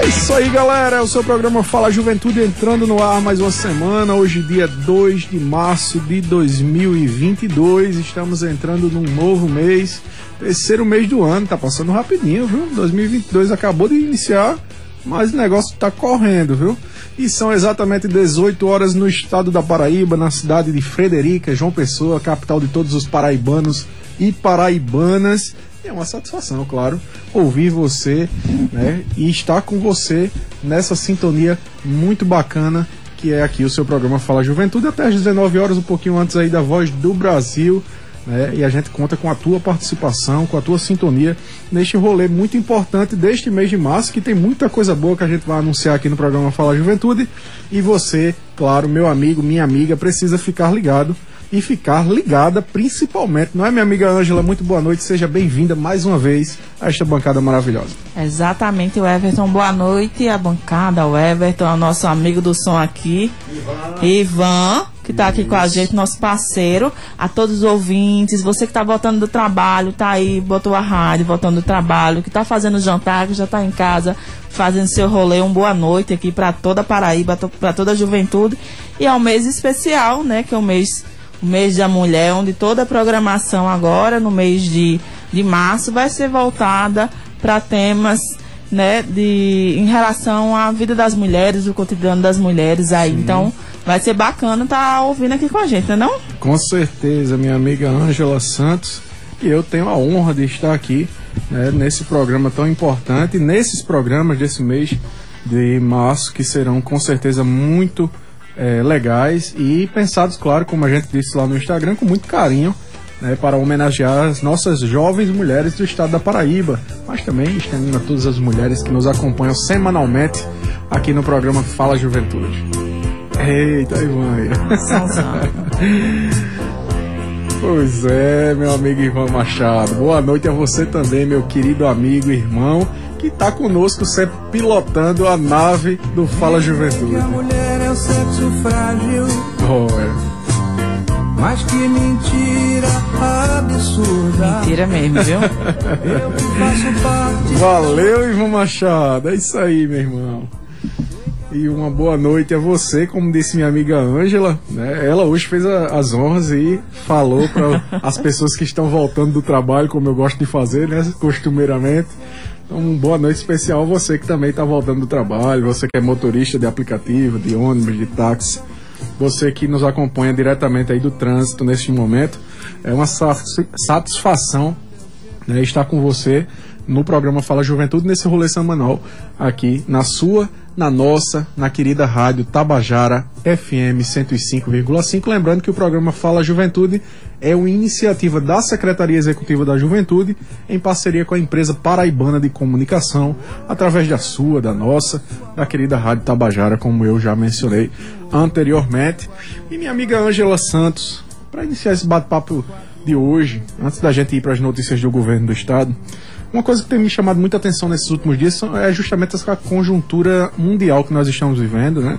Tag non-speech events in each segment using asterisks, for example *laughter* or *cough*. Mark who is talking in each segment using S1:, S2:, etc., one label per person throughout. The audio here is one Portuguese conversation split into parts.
S1: É isso aí, galera. É o seu programa Fala Juventude entrando no ar mais uma semana. Hoje, dia 2 de março de 2022. Estamos entrando num novo mês, terceiro mês do ano. Tá passando rapidinho, viu? 2022 acabou de iniciar mas o negócio tá correndo, viu? E são exatamente 18 horas no estado da Paraíba, na cidade de Frederica, João Pessoa, capital de todos os paraibanos e paraibanas. É uma satisfação, claro, ouvir você, né? E estar com você nessa sintonia muito bacana que é aqui o seu programa Fala Juventude, até às 19 horas, um pouquinho antes aí da Voz do Brasil né? E a gente conta com a tua participação, com a tua sintonia neste rolê muito importante deste mês de março, que tem muita coisa boa que a gente vai anunciar aqui no programa Fala Juventude. E você, claro, meu amigo, minha amiga, precisa ficar ligado e ficar ligada, principalmente, não é, minha amiga Ângela? Muito boa noite, seja bem-vinda mais uma vez a esta bancada maravilhosa.
S2: Exatamente, o Everton, boa noite, a bancada, o Everton, o nosso amigo do som aqui, Ivan, Ivan que está aqui com a gente, nosso parceiro, a todos os ouvintes, você que está voltando do trabalho, está aí, botou a rádio, voltando do trabalho, que está fazendo jantar, que já está em casa, fazendo seu rolê, um boa noite aqui para toda a Paraíba, para toda a juventude, e é um mês especial, né, que é o mês o mês da mulher, onde toda a programação agora, no mês de, de março, vai ser voltada para temas né, de, em relação à vida das mulheres, o cotidiano das mulheres aí. Sim. Então, vai ser bacana estar tá ouvindo aqui com a gente, não é não?
S1: Com certeza, minha amiga Ângela Santos. E eu tenho a honra de estar aqui né, nesse programa tão importante, nesses programas desse mês de março, que serão com certeza muito é, legais e pensados, claro, como a gente disse lá no Instagram, com muito carinho. Né, para homenagear as nossas jovens mulheres do estado da Paraíba, mas também estendendo a todas as mulheres que nos acompanham semanalmente aqui no programa Fala Juventude. Eita, Ivan. pois é, meu amigo Ivan Machado. Boa noite a você também, meu querido amigo e irmão, que está conosco sempre pilotando a nave do Fala Juventude
S3: sexo frágil.
S1: Oh, é.
S3: Mas que mentira absurda.
S2: Mentira mesmo, viu?
S3: Eu que faço parte.
S1: Valeu, Ivan Machado. É isso aí, meu irmão. E uma boa noite a você, como disse minha amiga Ângela, né? Ela hoje fez a, as honras e falou para as pessoas que estão voltando do trabalho, como eu gosto de fazer, né? Costumeiramente. Então, boa noite especial a você que também está voltando do trabalho, você que é motorista de aplicativo, de ônibus, de táxi, você que nos acompanha diretamente aí do trânsito neste momento. É uma satisfação né, estar com você no programa Fala Juventude, nesse rolê semanal aqui na sua na nossa, na querida rádio Tabajara FM 105,5. Lembrando que o programa Fala Juventude é uma iniciativa da Secretaria Executiva da Juventude em parceria com a empresa paraibana de comunicação, através da sua, da nossa, da querida rádio Tabajara, como eu já mencionei anteriormente. E minha amiga Ângela Santos, para iniciar esse bate-papo de hoje, antes da gente ir para as notícias do governo do estado, uma coisa que tem me chamado muita atenção nesses últimos dias é justamente essa conjuntura mundial que nós estamos vivendo, né?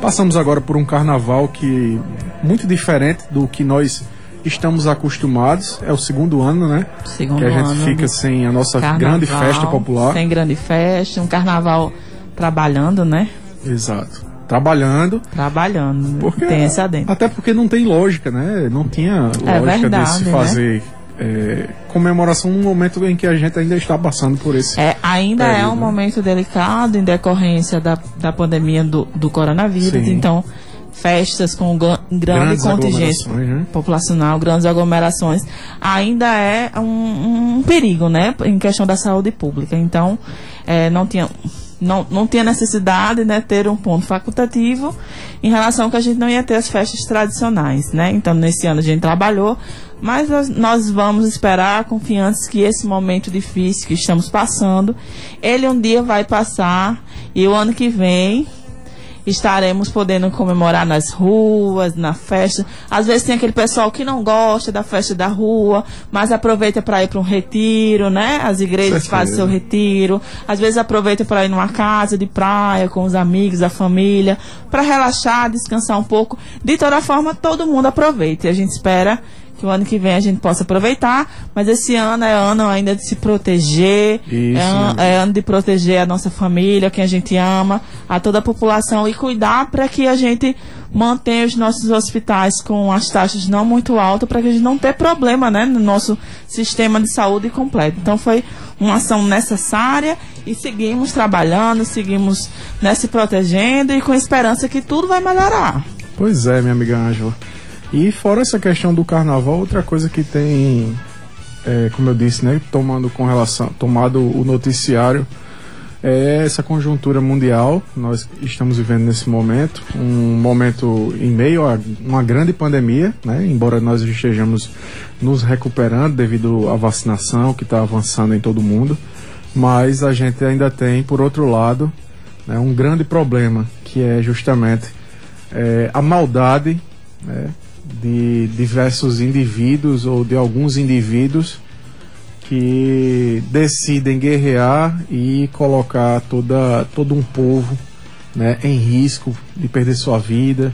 S1: Passamos agora por um carnaval que muito diferente do que nós estamos acostumados. É o segundo ano, né?
S2: Segundo
S1: que a gente
S2: ano
S1: fica sem a nossa
S2: carnaval,
S1: grande festa popular.
S2: Sem grande festa, um carnaval trabalhando, né?
S1: Exato. Trabalhando.
S2: Trabalhando. Né?
S1: Porque,
S2: tem esse adentro.
S1: Até porque não tem lógica, né? Não tinha
S2: É
S1: lógica de se
S2: verdade, né?
S1: É, comemoração no momento em que a gente ainda está passando por esse.
S2: É, ainda é
S1: período,
S2: um
S1: né?
S2: momento delicado em decorrência da, da pandemia do, do coronavírus,
S1: Sim.
S2: então festas com gr- grande contingente
S1: né?
S2: populacional, grandes aglomerações, ainda é um, um perigo, né, em questão da saúde pública. Então, é, não tinha não, não tinha necessidade, né, ter um ponto facultativo em relação que a gente não ia ter as festas tradicionais, né? Então, nesse ano a gente trabalhou, mas nós, nós vamos esperar confiantes que esse momento difícil que estamos passando, ele um dia vai passar e o ano que vem estaremos podendo comemorar nas ruas, na festa. Às vezes tem aquele pessoal que não gosta da festa da rua, mas aproveita para ir para um retiro, né? As igrejas
S1: Certeza.
S2: fazem seu retiro. Às vezes aproveita para ir numa casa de praia com os amigos, a família, para relaxar, descansar um pouco. De toda forma, todo mundo aproveita. E a gente espera que o ano que vem a gente possa aproveitar, mas esse ano é ano ainda de se proteger,
S1: Isso.
S2: é, an- é ano de proteger a nossa família, quem a gente ama, a toda a população e cuidar para que a gente mantenha os nossos hospitais com as taxas não muito altas, para que a gente não tenha problema né, no nosso sistema de saúde completo. Então foi uma ação necessária e seguimos trabalhando, seguimos né, se protegendo e com esperança que tudo vai melhorar.
S1: Pois é, minha amiga Ângela. E fora essa questão do carnaval, outra coisa que tem, é, como eu disse, né, tomando com relação, tomado o noticiário, é essa conjuntura mundial. Nós estamos vivendo nesse momento, um momento em meio a uma grande pandemia, né, embora nós estejamos nos recuperando devido à vacinação que está avançando em todo o mundo, mas a gente ainda tem, por outro lado, né, um grande problema que é justamente é, a maldade né, de diversos indivíduos ou de alguns indivíduos que decidem guerrear e colocar toda, todo um povo né, em risco de perder sua vida,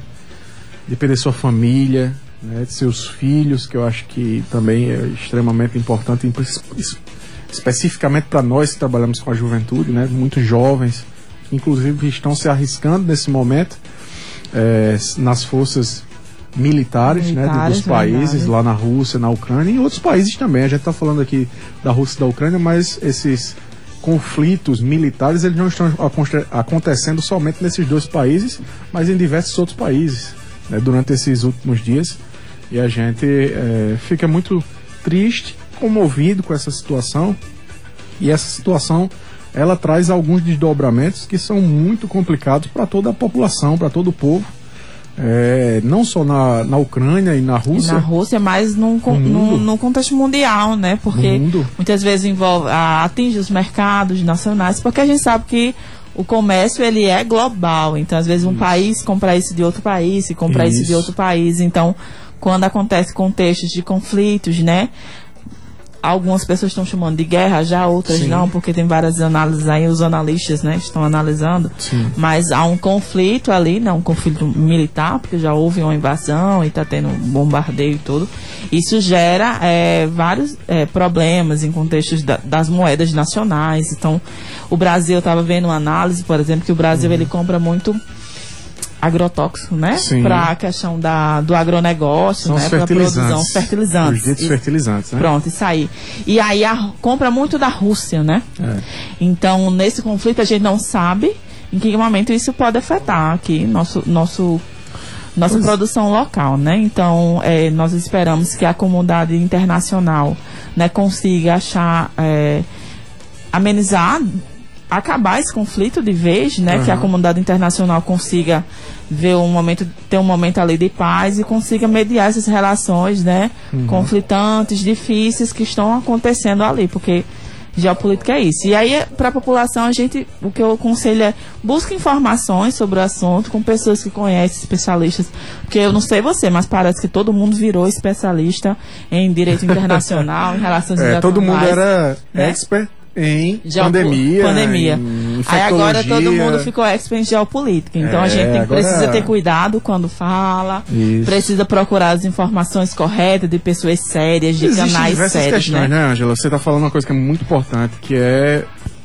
S1: de perder sua família, né, de seus filhos, que eu acho que também é extremamente importante, especificamente para nós que trabalhamos com a juventude, né, muitos jovens, que inclusive estão se arriscando nesse momento eh, nas forças militares, né,
S2: Militares,
S1: dos países,
S2: verdade.
S1: lá na Rússia, na Ucrânia e em outros países também. A gente está falando aqui da Rússia e da Ucrânia, mas esses conflitos militares eles não estão aconte- acontecendo somente nesses dois países, mas em diversos outros países né, durante esses últimos dias. E a gente eh, fica muito triste, comovido com essa situação. E essa situação ela traz alguns desdobramentos que são muito complicados para toda a população, para todo o povo. É, não só na, na Ucrânia e na
S2: E
S1: Rússia,
S2: na Rússia, mas num,
S1: No
S2: contexto mundial, né? Porque muitas vezes envolve, atinge os mercados nacionais, porque a gente sabe que o comércio ele é global. Então, às vezes, um país compra isso de outro país, e compra isso. de
S1: Isso.
S2: outro país. Então, quando acontece contextos de conflitos, né? Algumas pessoas estão chamando de guerra, já outras
S1: Sim.
S2: não, porque tem várias análises aí, os analistas, né, estão analisando.
S1: Sim.
S2: Mas há um conflito ali, né, um conflito militar, porque já houve uma invasão e está tendo um bombardeio e tudo. Isso gera é, vários é, problemas em contextos da- das moedas nacionais. Então, o Brasil estava vendo uma análise, por exemplo, que o Brasil ele compra muito agrotóxico, né?
S1: Sim.
S2: Para a questão da, do agronegócio,
S1: são
S2: né? Para produção,
S1: fertilizantes.
S2: os
S1: ditos
S2: Isso.
S1: fertilizantes, né?
S2: Pronto, isso aí. E aí a, compra muito da Rússia, né?
S1: É.
S2: Então, nesse conflito, a gente não sabe em que momento isso pode afetar aqui nosso, nosso, nossa
S1: Pois-
S2: produção local, né? Então, eh, nós esperamos que a comunidade internacional né, consiga achar, eh, amenizar, acabar esse conflito de vez, né? Que a
S1: Aham.
S2: comunidade internacional consiga ver um momento, ter um momento ali de paz e consiga mediar essas relações, né?
S1: Uhum.
S2: Conflitantes, difíceis que estão acontecendo ali, porque geopolítica é isso. E aí, para a população, a gente, o que eu aconselho é busque informações sobre o assunto com pessoas que conhecem, especialistas. Porque eu não sei você, mas parece que todo mundo virou especialista em direito *laughs* internacional, em relações
S1: É, todo mundo
S2: internacionais.
S1: era
S2: né?
S1: expert em pandemia,
S2: pandemia.
S1: em
S2: Aí agora todo mundo ficou expert em geopolítica. Então a
S1: É,
S2: gente tem-
S1: agora-
S2: precisa ter cuidado quando fala,
S1: Isso.
S2: precisa procurar as informações corretas de pessoas sérias, de
S1: Existem
S2: canais
S1: diversas
S2: sérios,
S1: questões,
S2: né?
S1: né? Você está falando uma coisa que é muito importante, que é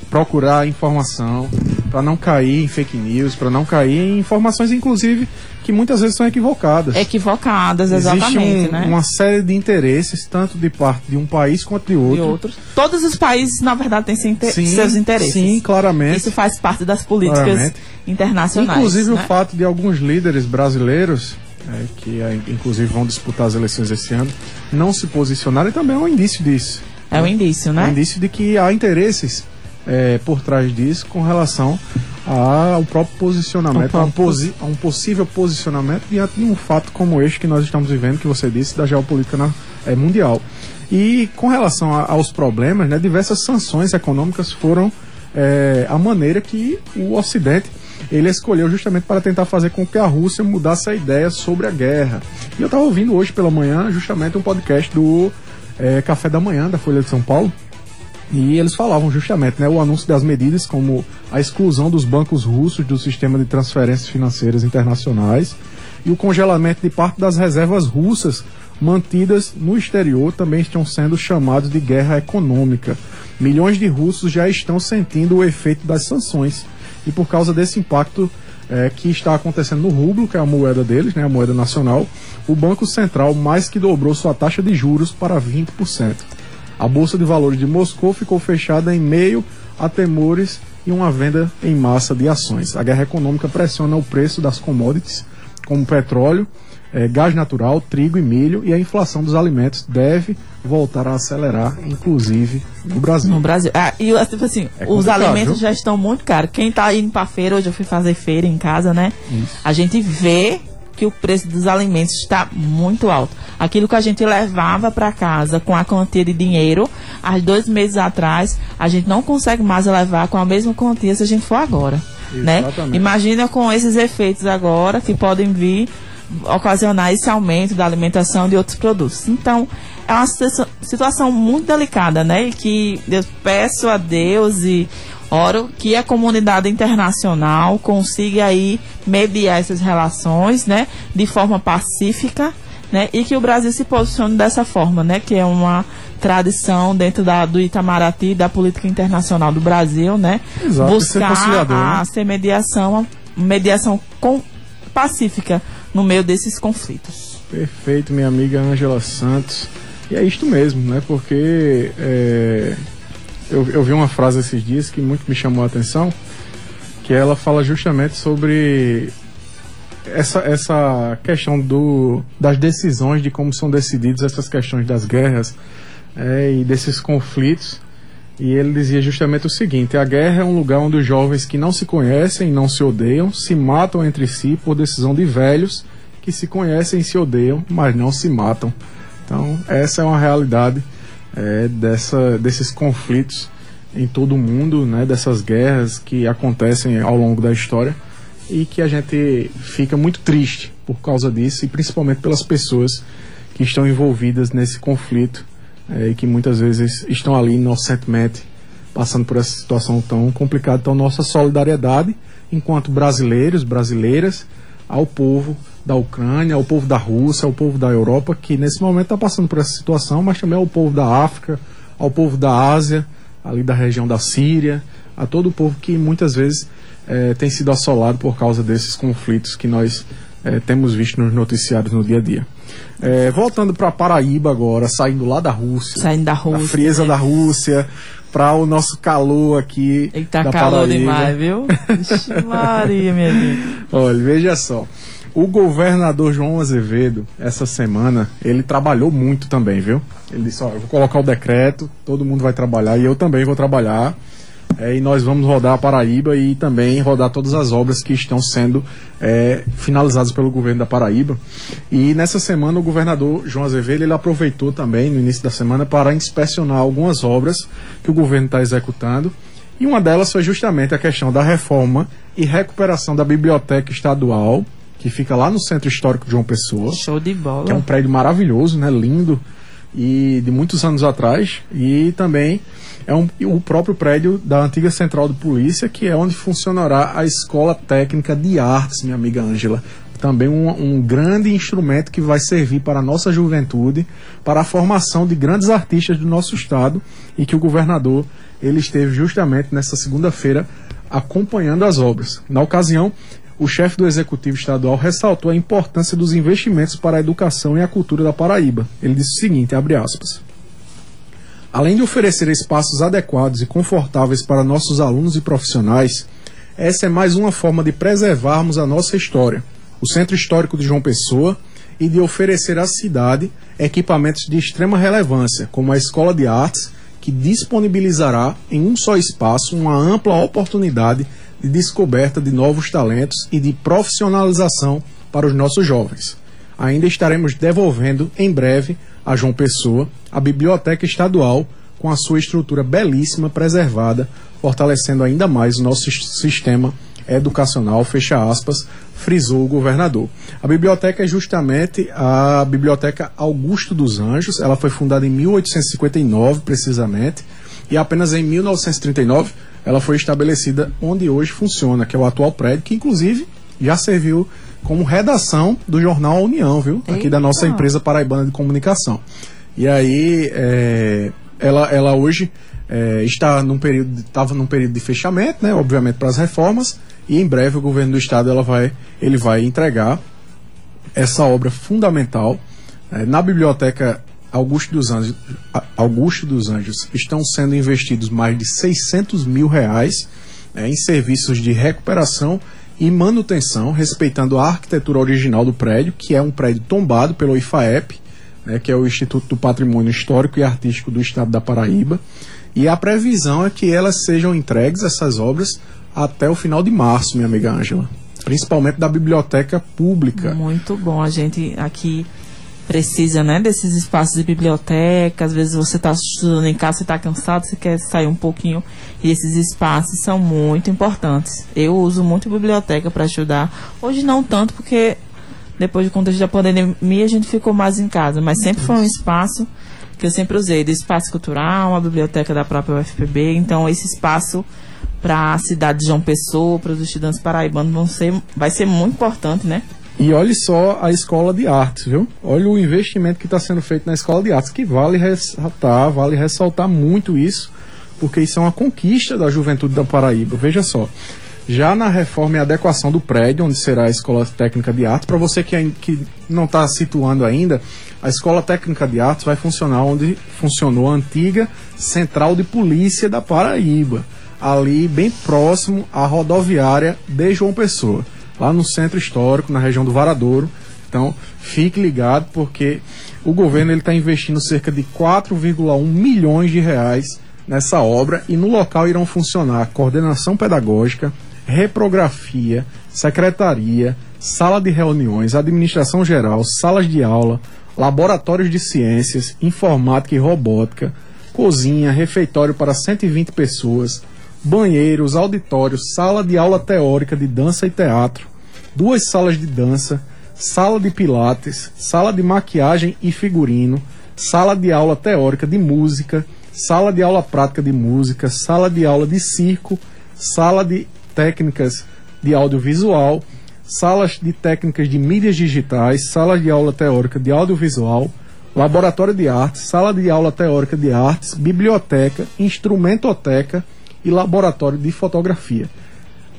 S1: procurar informação para não cair em fake news, para não cair em informações, inclusive, que muitas vezes são equivocadas.
S2: Equivocadas,
S1: Existe
S2: exatamente,
S1: um-
S2: né?
S1: uma série de interesses, tanto de parte de um país quanto de outro.
S2: E outros. Todos os países, na verdade, têm
S1: Sim,
S2: seus interesses.
S1: Sim, claramente.
S2: Isso faz parte das políticas
S1: Claramente.
S2: internacionais.
S1: Inclusive
S2: né?
S1: o fato de alguns líderes brasileiros, é, que é, inclusive vão disputar as eleições esse ano, não se posicionarem também é um indício disso.
S2: É um indício,
S1: É um
S2: né?
S1: indício de que há interesses é, por trás disso com relação ao próprio posicionamento, a um, posi- a um possível posicionamento diante de um fato como este que nós estamos vivendo, que você disse, da geopolítica na- é, mundial. E com relação a- aos problemas, né, diversas sanções econômicas foram é, a maneira que o Ocidente ele escolheu justamente para tentar fazer com que a Rússia mudasse a ideia sobre a guerra. E eu estava ouvindo hoje pela manhã justamente um podcast do é, Café da Manhã da Folha de São Paulo. E eles falavam justamente né, o anúncio das medidas como a exclusão dos bancos russos do sistema de transferências financeiras internacionais e o congelamento de parte das reservas russas mantidas no exterior também estão sendo chamados de guerra econômica. Milhões de russos já estão sentindo o efeito das sanções e por causa desse impacto é, que está acontecendo no rublo, que é a moeda deles, né, a moeda nacional, o Banco Central mais que dobrou sua taxa de juros para 20%. A Bolsa de Valores de Moscou ficou fechada em meio a temores e uma venda em massa de ações. A guerra econômica pressiona o preço das commodities, como petróleo, é, gás natural, trigo e milho, e a inflação dos alimentos deve voltar a acelerar, inclusive no Brasil.
S2: No Brasil. Ah, e tipo assim,
S1: É
S2: os alimentos
S1: viu?
S2: já estão muito caros. Quem tá indo pra feira, hoje eu fui fazer feira em casa, né?
S1: Isso.
S2: A gente vê que o preço dos alimentos está muito alto. Aquilo que a gente levava para casa com a quantia de dinheiro, há dois meses atrás, a gente não consegue mais levar com a mesma quantia se a gente for agora. Né? Imagina com esses efeitos agora que podem vir ocasionar esse aumento da alimentação de outros produtos. Então, é uma situa- situação muito delicada, né? E que eu peço a Deus e oro que a comunidade internacional consiga aí mediar essas relações, né? De forma pacífica, né? E que o Brasil se posicione dessa forma, né? Que é uma tradição dentro da, do Itamaraty, da política internacional do Brasil, né?
S1: Exato, ser
S2: Buscar
S1: conciliador,
S2: a,
S1: né?
S2: ser mediação, mediação com, pacífica no meio desses conflitos.
S1: Perfeito, minha amiga Ângela Santos. E é isto mesmo, né? Porque é, eu, eu vi uma frase esses dias que muito me chamou a atenção, que ela fala justamente sobre essa, essa questão do, das decisões, de como são decididas essas questões das guerras é, e desses conflitos. E ele dizia justamente o seguinte: a guerra é um lugar onde os jovens que não se conhecem não se odeiam se matam entre si por decisão de velhos que se conhecem e se odeiam, mas não se matam. Então, essa é uma realidade é, dessa, desses conflitos em todo o mundo, né, dessas guerras que acontecem ao longo da história e que a gente fica muito triste por causa disso e principalmente pelas pessoas que estão envolvidas nesse conflito é, e que muitas vezes estão ali inocentemente passando por essa situação tão complicada. Então, nossa solidariedade enquanto brasileiros, brasileiras, ao povo da Ucrânia, ao povo da Rússia, ao povo da Europa, que nesse momento está passando por essa situação, mas também ao povo da África, ao povo da Ásia, ali da região da Síria, a todo o povo que muitas vezes eh, tem sido assolado por causa desses conflitos que nós eh, temos visto nos noticiários no dia a dia. Eh, voltando para Paraíba agora, saindo lá da Rússia,
S2: Saindo da Rússia.
S1: da frieza
S2: né?
S1: da Rússia, para o nosso calor aqui
S2: Eita,
S1: da
S2: calor
S1: Paraíba.
S2: demais, viu? *laughs* Vixe, Maria, minha gente.
S1: Olha, veja só. O governador João Azevedo, essa semana, ele trabalhou muito também, viu? Ele disse, ó, eu vou colocar o decreto, todo mundo vai trabalhar e eu também vou trabalhar. É, e nós vamos rodar a Paraíba e também rodar todas as obras que estão sendo é, finalizadas pelo governo da Paraíba. E nessa semana o governador João Azevedo ele aproveitou também no início da semana para inspecionar algumas obras que o governo está executando. E uma delas foi justamente a questão da reforma e recuperação da biblioteca estadual, que fica lá no Centro Histórico de João Pessoa
S2: Show de bola.
S1: que é um prédio maravilhoso, né, lindo e de muitos anos atrás e também é um, o próprio prédio da antiga central de polícia que é onde funcionará a escola técnica de artes, minha amiga Ângela. Também um, um grande instrumento que vai servir para a nossa juventude, para a formação de grandes artistas do nosso estado e que o governador ele esteve justamente nessa segunda-feira acompanhando as obras. Na ocasião, o chefe do Executivo Estadual ressaltou a importância dos investimentos para a educação e a cultura da Paraíba. Ele disse o seguinte, abre aspas. Além de oferecer espaços adequados e confortáveis para nossos alunos e profissionais, essa é mais uma forma de preservarmos a nossa história, o Centro Histórico de João Pessoa, e de oferecer à cidade equipamentos de extrema relevância, como a Escola de Artes, que disponibilizará em um só espaço uma ampla oportunidade de descoberta de novos talentos e de profissionalização para os nossos jovens. Ainda estaremos devolvendo em breve a João Pessoa a Biblioteca Estadual com a sua estrutura belíssima preservada, fortalecendo ainda mais o nosso sis- sistema educacional, fecha aspas, frisou o governador. A biblioteca é justamente a Biblioteca Augusto dos Anjos, ela foi fundada em 1859, precisamente, e apenas em 1939 ela foi estabelecida onde hoje funciona, que é o atual prédio, que inclusive já serviu como redação do jornal União, viu? Aqui da nossa
S2: Eita.
S1: empresa paraibana de comunicação. E aí, é, ela, ela hoje é, está num período, estava num período de fechamento, né? Obviamente para as reformas, e em breve o governo do estado ela vai, ele vai entregar essa obra fundamental eh, na biblioteca Augusto dos Anjos. Augusto dos Anjos estão sendo investidos mais de 600 mil reais eh, em serviços de recuperação e manutenção, respeitando a arquitetura original do prédio, que é um prédio tombado pelo IFAEP, né, que é o Instituto do Patrimônio Histórico e Artístico do Estado da Paraíba. E a previsão é que elas sejam entregues, essas obras, até o final de março, minha amiga Ângela. Principalmente da biblioteca pública.
S2: Muito bom. A gente aqui precisa, né, desses espaços de biblioteca. Às vezes você está estudando em casa, você está cansado, você quer sair um pouquinho. E esses espaços são muito importantes. Eu uso muito biblioteca para estudar. Hoje não tanto, porque depois do contexto da pandemia a gente ficou mais em casa. Mas sempre foi um espaço que eu sempre usei. Do espaço cultural, uma biblioteca da própria UFPB. Então esse espaço para a cidade de João Pessoa, para os estudantes paraibanos, vão ser, vai ser muito importante, né?
S1: E olhe só a escola de artes, viu? Olha o investimento que está sendo feito na escola de artes, que vale ressaltar, vale ressaltar muito isso, porque isso é uma conquista da juventude da Paraíba. Veja só, já na reforma e adequação do prédio, onde será a Escola Técnica de Artes, para você que, ain- que não está situando ainda, a Escola Técnica de Artes vai funcionar onde funcionou a antiga Central de Polícia da Paraíba, ali bem próximo à rodoviária de João Pessoa, lá no centro histórico, na região do Varadouro. Então, fique ligado porque o governo ele está investindo cerca de 4,1 milhões de reais nessa obra e no local irão funcionar coordenação pedagógica, reprografia, secretaria, sala de reuniões, administração geral, salas de aula, laboratórios de ciências, informática e robótica, cozinha, refeitório para 120 pessoas, banheiros, auditórios, sala de aula teórica de dança e teatro, duas salas de dança, sala de pilates, sala de maquiagem e figurino, sala de aula teórica de música, sala de aula prática de música, sala de aula de circo, sala de técnicas de audiovisual, salas de técnicas de mídias digitais, sala de aula teórica de audiovisual, laboratório de artes, sala de aula teórica de artes, biblioteca, instrumentoteca e laboratório de fotografia.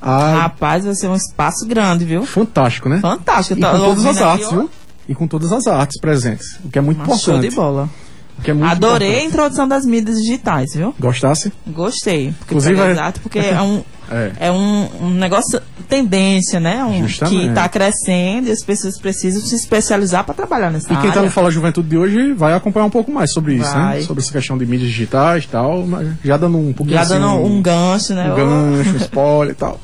S1: Ah,
S2: Rapaz, vai ser um espaço grande, viu?
S1: fantástico, né?
S2: Fantástico.
S1: E com
S2: tô
S1: todas as artes, viu? E com todas as artes presentes, o que é muito
S2: Show
S1: importante.
S2: de bola.
S1: é
S2: Adorei a
S1: importante.
S2: introdução das mídias digitais, viu?
S1: Gostasse?
S2: Gostei. Porque
S1: Inclusive, é-
S2: exato, porque é um,
S1: É.
S2: é um, um negócio, tendência, né? Um, que está crescendo e as pessoas precisam se especializar para trabalhar nessa
S1: E quem está
S2: área.
S1: no Fala Juventude de hoje vai acompanhar um pouco mais sobre isso,
S2: Vai.
S1: né? Sobre essa questão de mídias digitais e tal, mas já dando um pouquinho
S2: Já
S1: assim,
S2: dando um gancho, né?
S1: um gancho, um *laughs* spoiler e tal.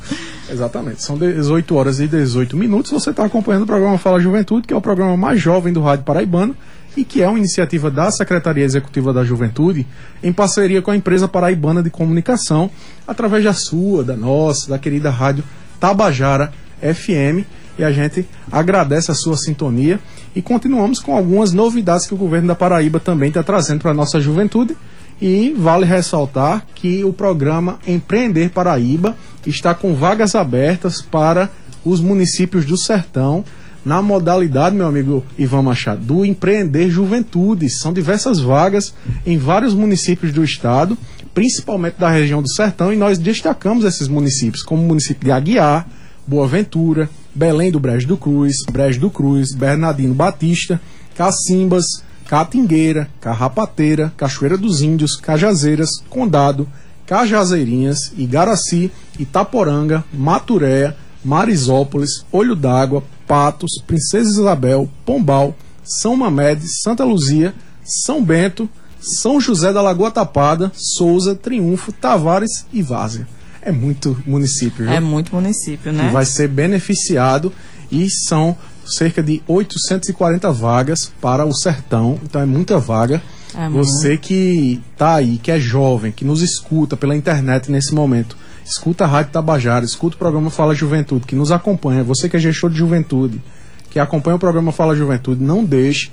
S1: Exatamente. São 18 horas e 18 minutos. Você está acompanhando o programa Fala Juventude, que é o programa mais jovem do Rádio Paraibano e que é uma iniciativa da Secretaria Executiva da Juventude em parceria com a empresa paraibana de comunicação, através da sua, da nossa, da querida rádio Tabajara FM. E a gente agradece a sua sintonia e continuamos com algumas novidades que o governo da Paraíba também está trazendo para a nossa juventude. E vale ressaltar que o programa Empreender Paraíba está com vagas abertas para os municípios do Sertão, na modalidade, meu amigo Ivan Machado, do Empreender Juventude. São diversas vagas em vários municípios do estado, principalmente da região do Sertão, e nós destacamos esses municípios, como o município de Aguiar, Boa Ventura, Belém do Brejo do Cruz, Brejo do Cruz, Bernardino Batista, Cacimbas, Catingueira, Carrapateira, Cachoeira dos Índios, Cajazeiras, Condado, Cajazeirinhas, Igaraci, Itaporanga, Maturé, Marisópolis, Olho d'Água, Patos, Princesa Isabel, Pombal, São Mamede, Santa Luzia, São Bento, São José da Lagoa Tapada, Souza, Triunfo, Tavares e Várzea. É muito município, viu?
S2: É muito município, né?
S1: que vai ser beneficiado e são cerca de 840 vagas para o sertão, então é muita vaga.
S2: É
S1: Você que está aí, que é jovem, que nos escuta pela internet nesse momento, escuta a Rádio Tabajara, escuta o programa Fala Juventude, que nos acompanha, você que é gestor de juventude, que acompanha o programa Fala Juventude, não deixe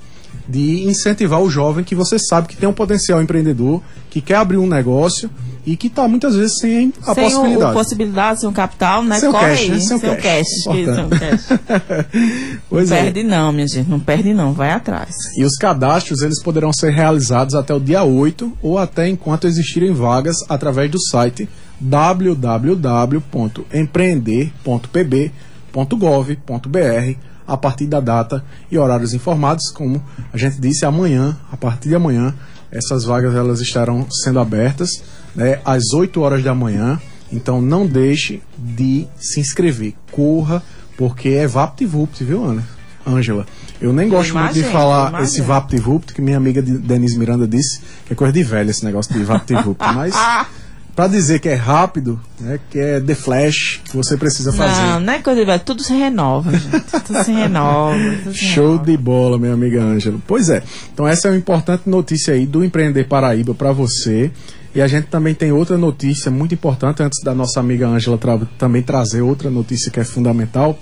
S1: de incentivar o jovem que você sabe que tem um potencial empreendedor, que quer abrir um negócio e que está muitas vezes sem a
S2: sem
S1: possibilidade.
S2: O, possibilidade, sem o capital, né?
S1: Sem
S2: Corre
S1: cash,
S2: aí,
S1: né? Sem
S2: sem o
S1: cash.
S2: cash. Sem *laughs*
S1: pois é.
S2: Perde não, minha gente. Não perde não. Vai atrás.
S1: E os cadastros eles poderão ser realizados até o dia 8 ou até enquanto existirem vagas através do site www.empreender.pb.gov.br a partir da data e horários informados, como a gente disse, amanhã, a partir de amanhã, essas vagas elas estarão sendo abertas né, às 8 horas da manhã. Então não deixe de se inscrever, corra, porque é VaptVupt, viu, Ana? Ângela. Eu nem gosto muito de falar
S2: imagino.
S1: esse VaptVupt, que minha amiga de- Denise Miranda disse que é coisa de velho esse negócio de VaptVupt. *laughs* Mas para dizer que é rápido, né, que é The Flash, que você precisa fazer.
S2: Não, não é coisa de. Tudo se renova, gente. Tudo se renova. tudo se *laughs*
S1: Show
S2: renova.
S1: de bola, minha amiga Ângela. Pois é. Então essa é uma importante notícia aí do Empreender Paraíba para você. E a gente também tem outra notícia muito importante antes da nossa amiga Ângela tra- também trazer outra notícia que é fundamental.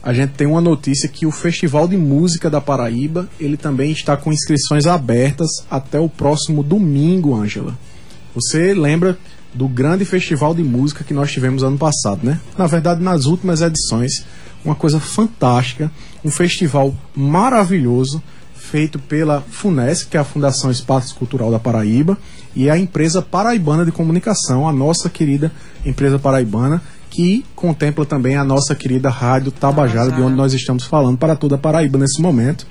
S1: A gente tem uma notícia que o Festival de Música da Paraíba, ele também está com inscrições abertas até o próximo domingo, Ângela. Você lembra do grande festival de música que nós tivemos ano passado, né? Na verdade, nas últimas edições, uma coisa fantástica, um festival maravilhoso feito pela FUNESC, que é a Fundação Espaço Cultural da Paraíba, e a empresa paraibana de comunicação, a nossa querida empresa paraibana, que contempla também a nossa querida Rádio Tabajara, de onde nós estamos falando para toda a Paraíba nesse momento.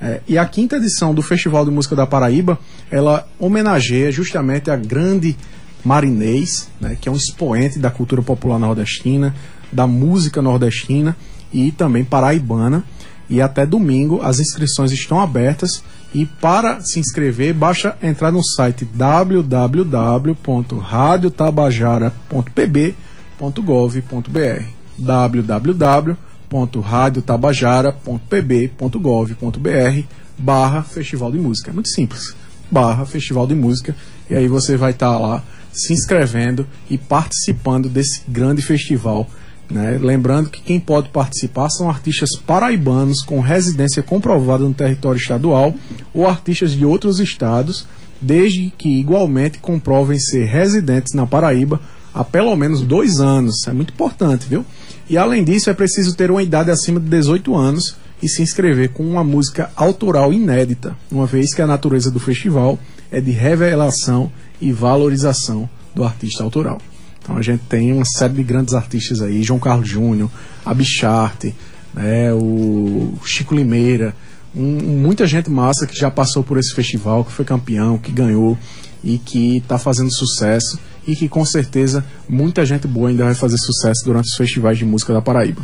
S1: É, e a quinta edição do Festival de Música da Paraíba, ela homenageia justamente a grande Marinês, né, que é um expoente da cultura popular nordestina, da música nordestina e também paraibana. E até domingo as inscrições estão abertas. E para se inscrever, basta entrar no site www.radiotabajara.pb.gov.br www.radiotabajara.pb.gov.br barra Festival de Música. É muito simples. Barra Festival de Música. E aí você vai estar lá se inscrevendo e participando desse grande festival. né? Lembrando que quem pode participar são artistas paraibanos com residência comprovada no território estadual ou artistas de outros estados, desde que igualmente comprovem ser residentes na Paraíba há pelo menos dois anos. É muito importante, viu? E além disso, é preciso ter uma idade acima de 18 anos e se inscrever com uma música autoral inédita, uma vez que a natureza do festival é de revelação e valorização do artista autoral. Então a gente tem uma série de grandes artistas aí, João Carlos Júnior, a Bicharte, né, o Chico Limeira, um- muita gente massa que já passou por esse festival, que foi campeão, que ganhou e que está fazendo sucesso e que com certeza muita gente boa ainda vai fazer sucesso durante os festivais de música da Paraíba.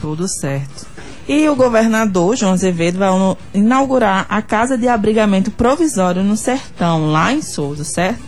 S2: Tudo certo. E o governador João Azevedo vai inaugurar a Casa de Abrigamento Provisório no Sertão, lá em Souza, certo?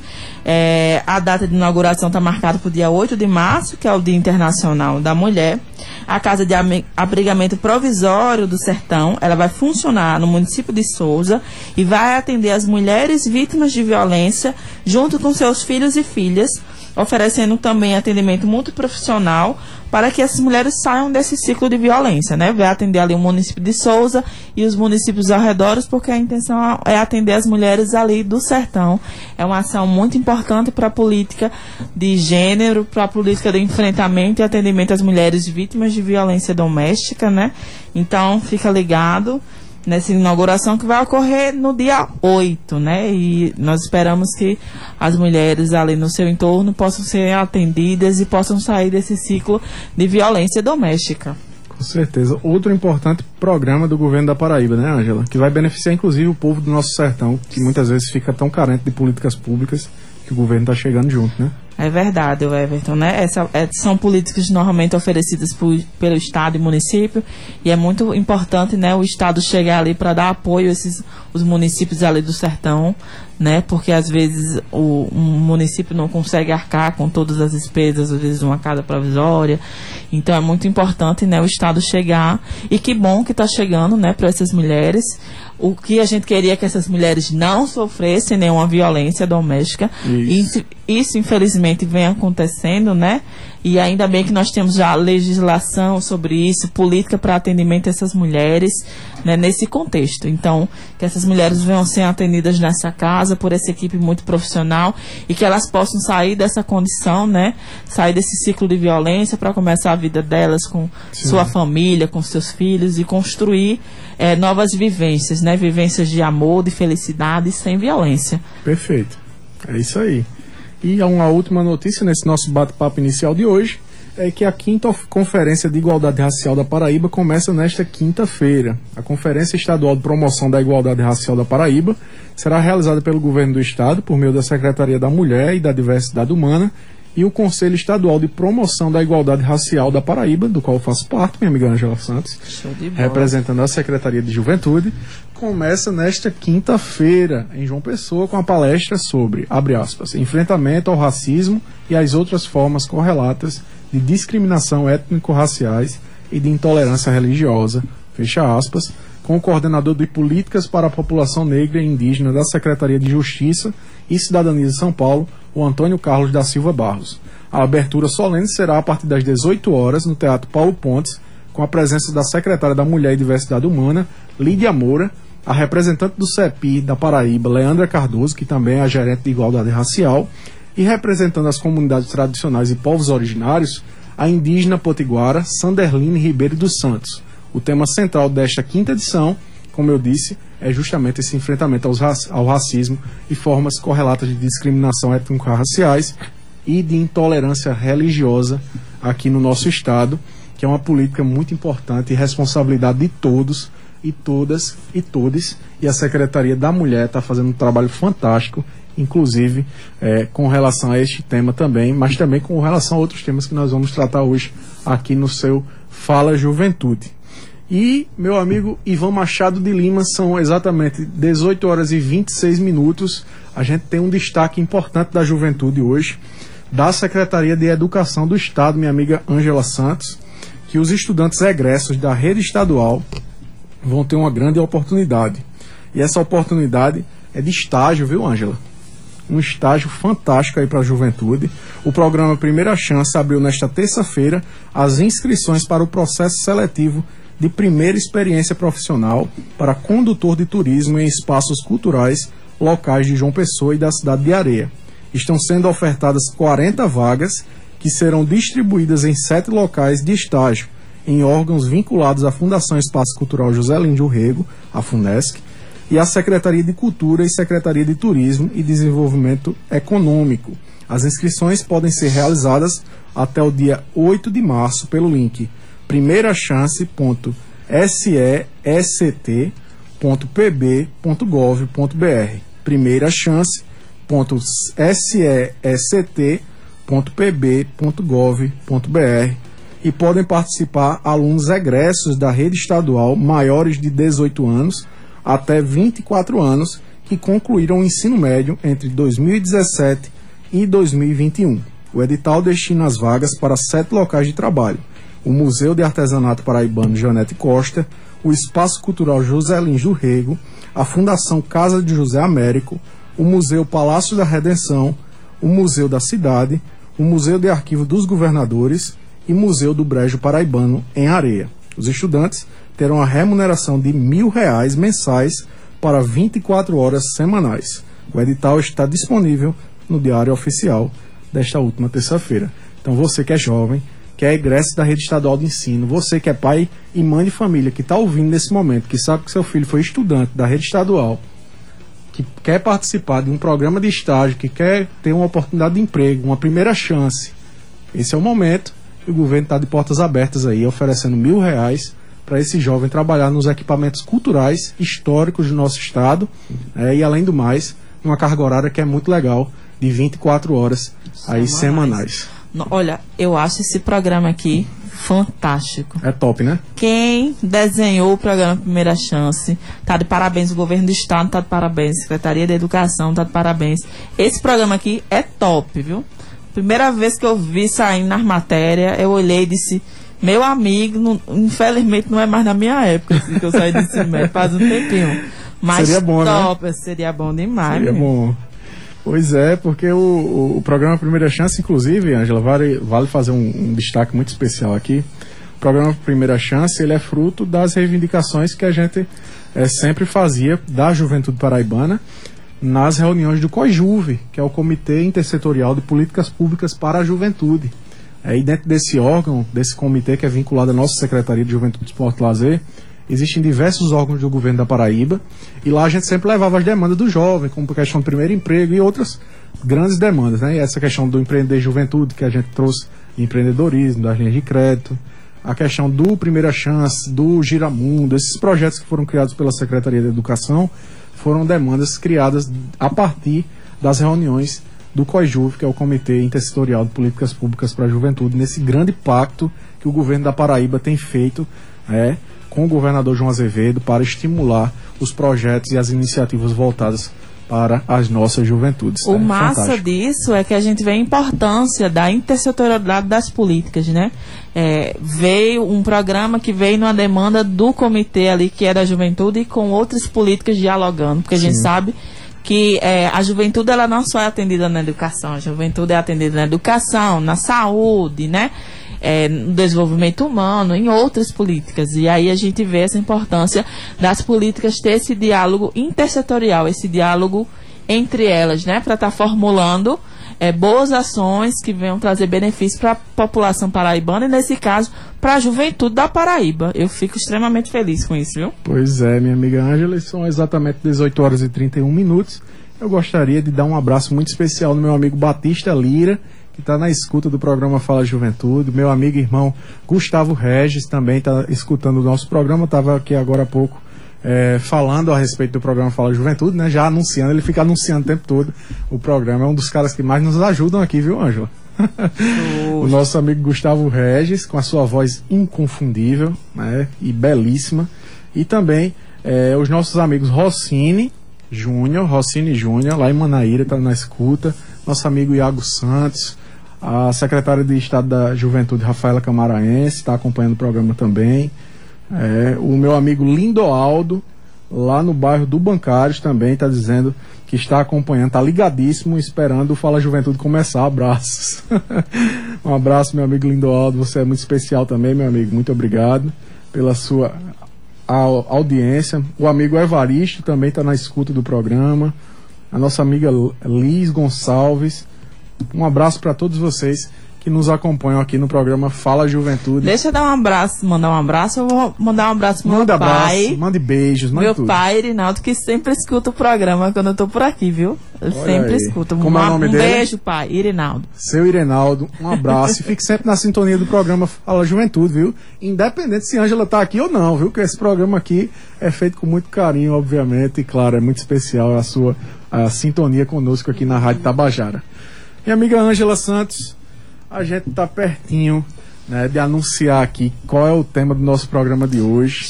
S2: É, a data de inauguração está marcada para o dia 8 de março, que é o Dia Internacional da Mulher. A Casa de Abrigamento Provisório do Sertão, ela vai funcionar no município de Souza e vai atender as mulheres vítimas de violência junto com seus filhos e filhas, oferecendo também atendimento multiprofissional para que essas mulheres saiam desse ciclo de violência, né? Vai atender ali o município de Souza e os municípios ao redor, porque a intenção é atender as mulheres ali do sertão. É uma ação muito importante para a política de gênero, para a política de enfrentamento e atendimento às mulheres vítimas de violência doméstica, né? Então, fica ligado nessa inauguração que vai ocorrer no dia 8, né? E nós esperamos que as mulheres ali no seu entorno possam ser atendidas e possam sair desse ciclo de violência doméstica.
S1: Com certeza. Outro importante programa do governo da Paraíba, né, Ângela? Que vai beneficiar inclusive o povo do nosso sertão, que muitas vezes fica tão carente de políticas públicas que o governo está chegando junto, né?
S2: É verdade, Everton, né? Essa, é- são políticas normalmente oferecidas por- pelo Estado e município e é muito importante, né, o Estado chegar ali para dar apoio a esses os municípios ali do sertão, né? Porque às vezes o um município não consegue arcar com todas as despesas, às vezes uma casa provisória. Então é muito importante, né, o Estado chegar e que bom que está chegando, né, para essas mulheres. O que a gente queria é que essas mulheres não sofressem nenhuma violência doméstica.
S1: Isso.
S2: Isso, isso, infelizmente, vem acontecendo, né? E ainda bem que nós temos já legislação sobre isso, política para atendimento a essas mulheres, né, nesse contexto. Então, que essas mulheres venham ser atendidas nessa casa por essa equipe muito profissional e que elas possam sair dessa condição, né? Sair desse ciclo de violência para começar a vida delas com
S1: Sim.
S2: sua família, com seus filhos e construir eh, novas vivências, né? Vivências de amor, de felicidade sem violência.
S1: Perfeito. É isso aí. E há uma última notícia nesse nosso bate-papo inicial de hoje é que a quinta Conferência de Igualdade Racial da Paraíba começa nesta quinta-feira. A Conferência Estadual de Promoção da Igualdade Racial da Paraíba será realizada pelo Governo do Estado por meio da Secretaria da Mulher e da Diversidade Humana e o Conselho Estadual de Promoção da Igualdade Racial da Paraíba, do qual eu faço parte, minha amiga Angela Santos representando a Secretaria de Juventude, começa nesta quinta-feira em João Pessoa com a palestra sobre, aspas, enfrentamento ao racismo e às outras formas correlatas de discriminação étnico-raciais e de intolerância religiosa, fecha aspas, com o coordenador de políticas para a população negra e indígena da Secretaria de Justiça e Cidadania de São Paulo, o Antônio Carlos da Silva Barros. A abertura solene será a partir das 18 horas no Teatro Paulo Pontes, com a presença da secretária da Mulher e Diversidade Humana, Lídia Moura, a representante do CEPI da Paraíba, Leandra Cardoso, que também é a gerente de igualdade racial, e representando as comunidades tradicionais e povos originários, a indígena potiguara Sanderline Ribeiro dos Santos. O tema central desta quinta edição, como eu disse, é justamente esse enfrentamento ao racismo e formas correlatas de discriminação étnico-raciais e de intolerância religiosa aqui no nosso estado, que é uma política muito importante e responsabilidade de todos e todas e todes. E a Secretaria da Mulher está fazendo um trabalho fantástico, inclusive eh, com relação a este tema também, mas também com relação a outros temas que nós vamos tratar hoje aqui no seu Fala Juventude. E meu amigo Ivan Machado de Lima, são exatamente 18 horas e 26 minutos. A gente tem um destaque importante da juventude hoje, da Secretaria de Educação do Estado, minha amiga Ângela Santos, que os estudantes egressos da rede estadual vão ter uma grande oportunidade. E essa oportunidade é de estágio, viu, Ângela? um estágio fantástico aí para a juventude. O programa Primeira Chance abriu nesta terça-feira as inscrições para o processo seletivo de primeira experiência profissional para condutor de turismo em espaços culturais locais de João Pessoa e da cidade de Areia. Estão sendo ofertadas 40 vagas que serão distribuídas em sete locais de estágio em órgãos vinculados à Fundação Espaço Cultural José Líndio Rego, a FUNESC, e a Secretaria de Cultura e Secretaria de Turismo e Desenvolvimento Econômico. As inscrições podem ser realizadas até o dia 8 de março pelo link primeirachance.sesc.pb.gov.br primeirachance.sesc.pb.gov.br e podem participar alunos egressos da rede estadual maiores de 18 anos até 24 anos que concluíram o ensino médio entre 2017 e 2021. O edital destina as vagas para sete locais de trabalho: o Museu de Artesanato Paraibano Janete Costa, o Espaço Cultural José Lins do Rego, a Fundação Casa de José Américo, o Museu Palácio da Redenção, o Museu da Cidade, o Museu de Arquivo dos Governadores e Museu do Brejo Paraibano em Areia. Os estudantes terão a remuneração de mil reais mensais para 24 horas semanais. O edital está disponível no Diário Oficial desta última terça-feira. Então você que é jovem, que é egresso da rede estadual de ensino, você que é pai e mãe de família, que está ouvindo nesse momento, que sabe que seu filho foi estudante da rede estadual, que quer participar de um programa de estágio, que quer ter uma oportunidade de emprego, uma primeira chance, esse é o momento e o governo está de portas abertas aí, oferecendo mil reais para esse jovem trabalhar nos equipamentos culturais históricos do nosso estado é, e além do mais, uma carga horária que é muito legal, de 24 horas aí semanais.
S2: Olha, eu acho esse programa aqui fantástico.
S1: É top, né?
S2: Quem desenhou o programa Primeira Chance tá de parabéns. O governo do estado tá de parabéns. Secretaria de Educação tá de parabéns. Esse programa aqui é top, viu? Primeira vez que eu vi saindo nas matérias, eu olhei e disse: Meu amigo, não- infelizmente não é mais na minha época assim, que eu saí desse *laughs* médio, faz um tempinho. mais
S1: Seria bom, né?
S2: top. Seria bom demais.
S1: Seria
S2: menino.
S1: bom. Pois é, porque o, o, o programa Primeira Chance, inclusive, Ângela, vale, vale fazer um, um destaque muito especial aqui. O programa Primeira Chance, ele é fruto das reivindicações que a gente eh, sempre fazia da juventude paraibana nas reuniões do COIJUVE, que é o Comitê Intersetorial de Políticas Públicas para a Juventude. É, e dentro desse órgão, desse comitê que é vinculado à nossa Secretaria de Juventude, Esporte e Lazer, existem diversos órgãos do governo da Paraíba e lá a gente sempre levava as demandas do jovem, como a questão do primeiro emprego e outras grandes demandas, né? E essa questão do empreender juventude que a gente trouxe, empreendedorismo, das linhas de crédito, a questão do Primeira Chance, do Giramundo, esses projetos que foram criados pela Secretaria de Educação foram demandas criadas a partir das reuniões do COIJUV, que é o Comitê Intersetorial de Políticas Públicas para a Juventude, nesse grande pacto que o governo da Paraíba tem feito é, com o governador João Azevedo para estimular os projetos e as iniciativas voltadas para as nossas juventudes.
S2: O
S1: É
S2: massa
S1: fantástico.
S2: disso é que a gente vê a importância da intersetorialidade das políticas, né? É, veio um programa que veio numa demanda do comitê ali, que é da juventude, e com outras políticas dialogando, porque a gente sabe que é, a juventude ela não só é atendida na educação, a juventude é atendida na educação, na saúde, né? É, no desenvolvimento humano, em outras políticas. E aí a gente vê essa importância das políticas ter esse diálogo intersetorial, esse diálogo entre elas, né? Para estar formulando é, boas ações que venham trazer benefícios para a população paraibana e, nesse caso, para a juventude da Paraíba. Eu fico extremamente feliz com isso, viu?
S1: Pois é, minha amiga Ângela, são exatamente 18 horas e 31 minutos. Eu gostaria de dar um abraço muito especial no meu amigo Batista Lira, que está na escuta do programa Fala Juventude. Meu amigo e irmão Gustavo Regis também está escutando o nosso programa, estava aqui agora há pouco eh, falando a respeito do programa Fala Juventude, né? Já anunciando, ele fica anunciando o tempo todo o programa. É um dos caras que mais nos ajudam aqui, viu, Ângela? *laughs* o nosso amigo Gustavo Regis, com a sua voz inconfundível né, e belíssima. E também eh, os nossos amigos Rossini Júnior, Rossini Júnior, lá em Manaíra, está na escuta. Nosso amigo Iago Santos, a secretária de Estado da Juventude, Rafaela Camaraense, está acompanhando o programa também. É, o meu amigo Lindoaldo, lá no bairro do Bancários, também está dizendo que está acompanhando, está ligadíssimo, esperando o Fala Juventude começar. Abraços. *laughs* um abraço, meu amigo Lindoaldo. Você é muito especial também, meu amigo. Muito obrigado pela sua au- audiência. O amigo Evaristo também está na escuta do programa. A nossa amiga Liz Gonçalves. Um abraço para todos vocês que nos acompanham aqui no programa Fala Juventude.
S2: Deixa eu dar um abraço, mandar um abraço. Eu vou mandar um abraço pro meu
S1: Manda
S2: pai.
S1: abraço, mande beijos, mande
S2: Meu
S1: tudo.
S2: pai, Irinaldo, que sempre escuta o programa quando eu tô por aqui, viu? Ele
S1: Olha
S2: sempre
S1: aí.
S2: escuta.
S1: Como é o
S2: Um-
S1: nome
S2: um
S1: dele?
S2: beijo, pai. Irinaldo.
S1: Seu Irenaldo, um abraço e fique sempre na sintonia do programa Fala Juventude, viu? Independente se Ângela tá aqui ou não, viu? Que esse programa aqui é feito com muito carinho, obviamente, e claro, é muito especial a sua a sintonia conosco aqui na Rádio Tabajara. Minha amiga Ângela Santos, a gente tá pertinho né, de anunciar aqui qual é o tema do nosso programa de hoje.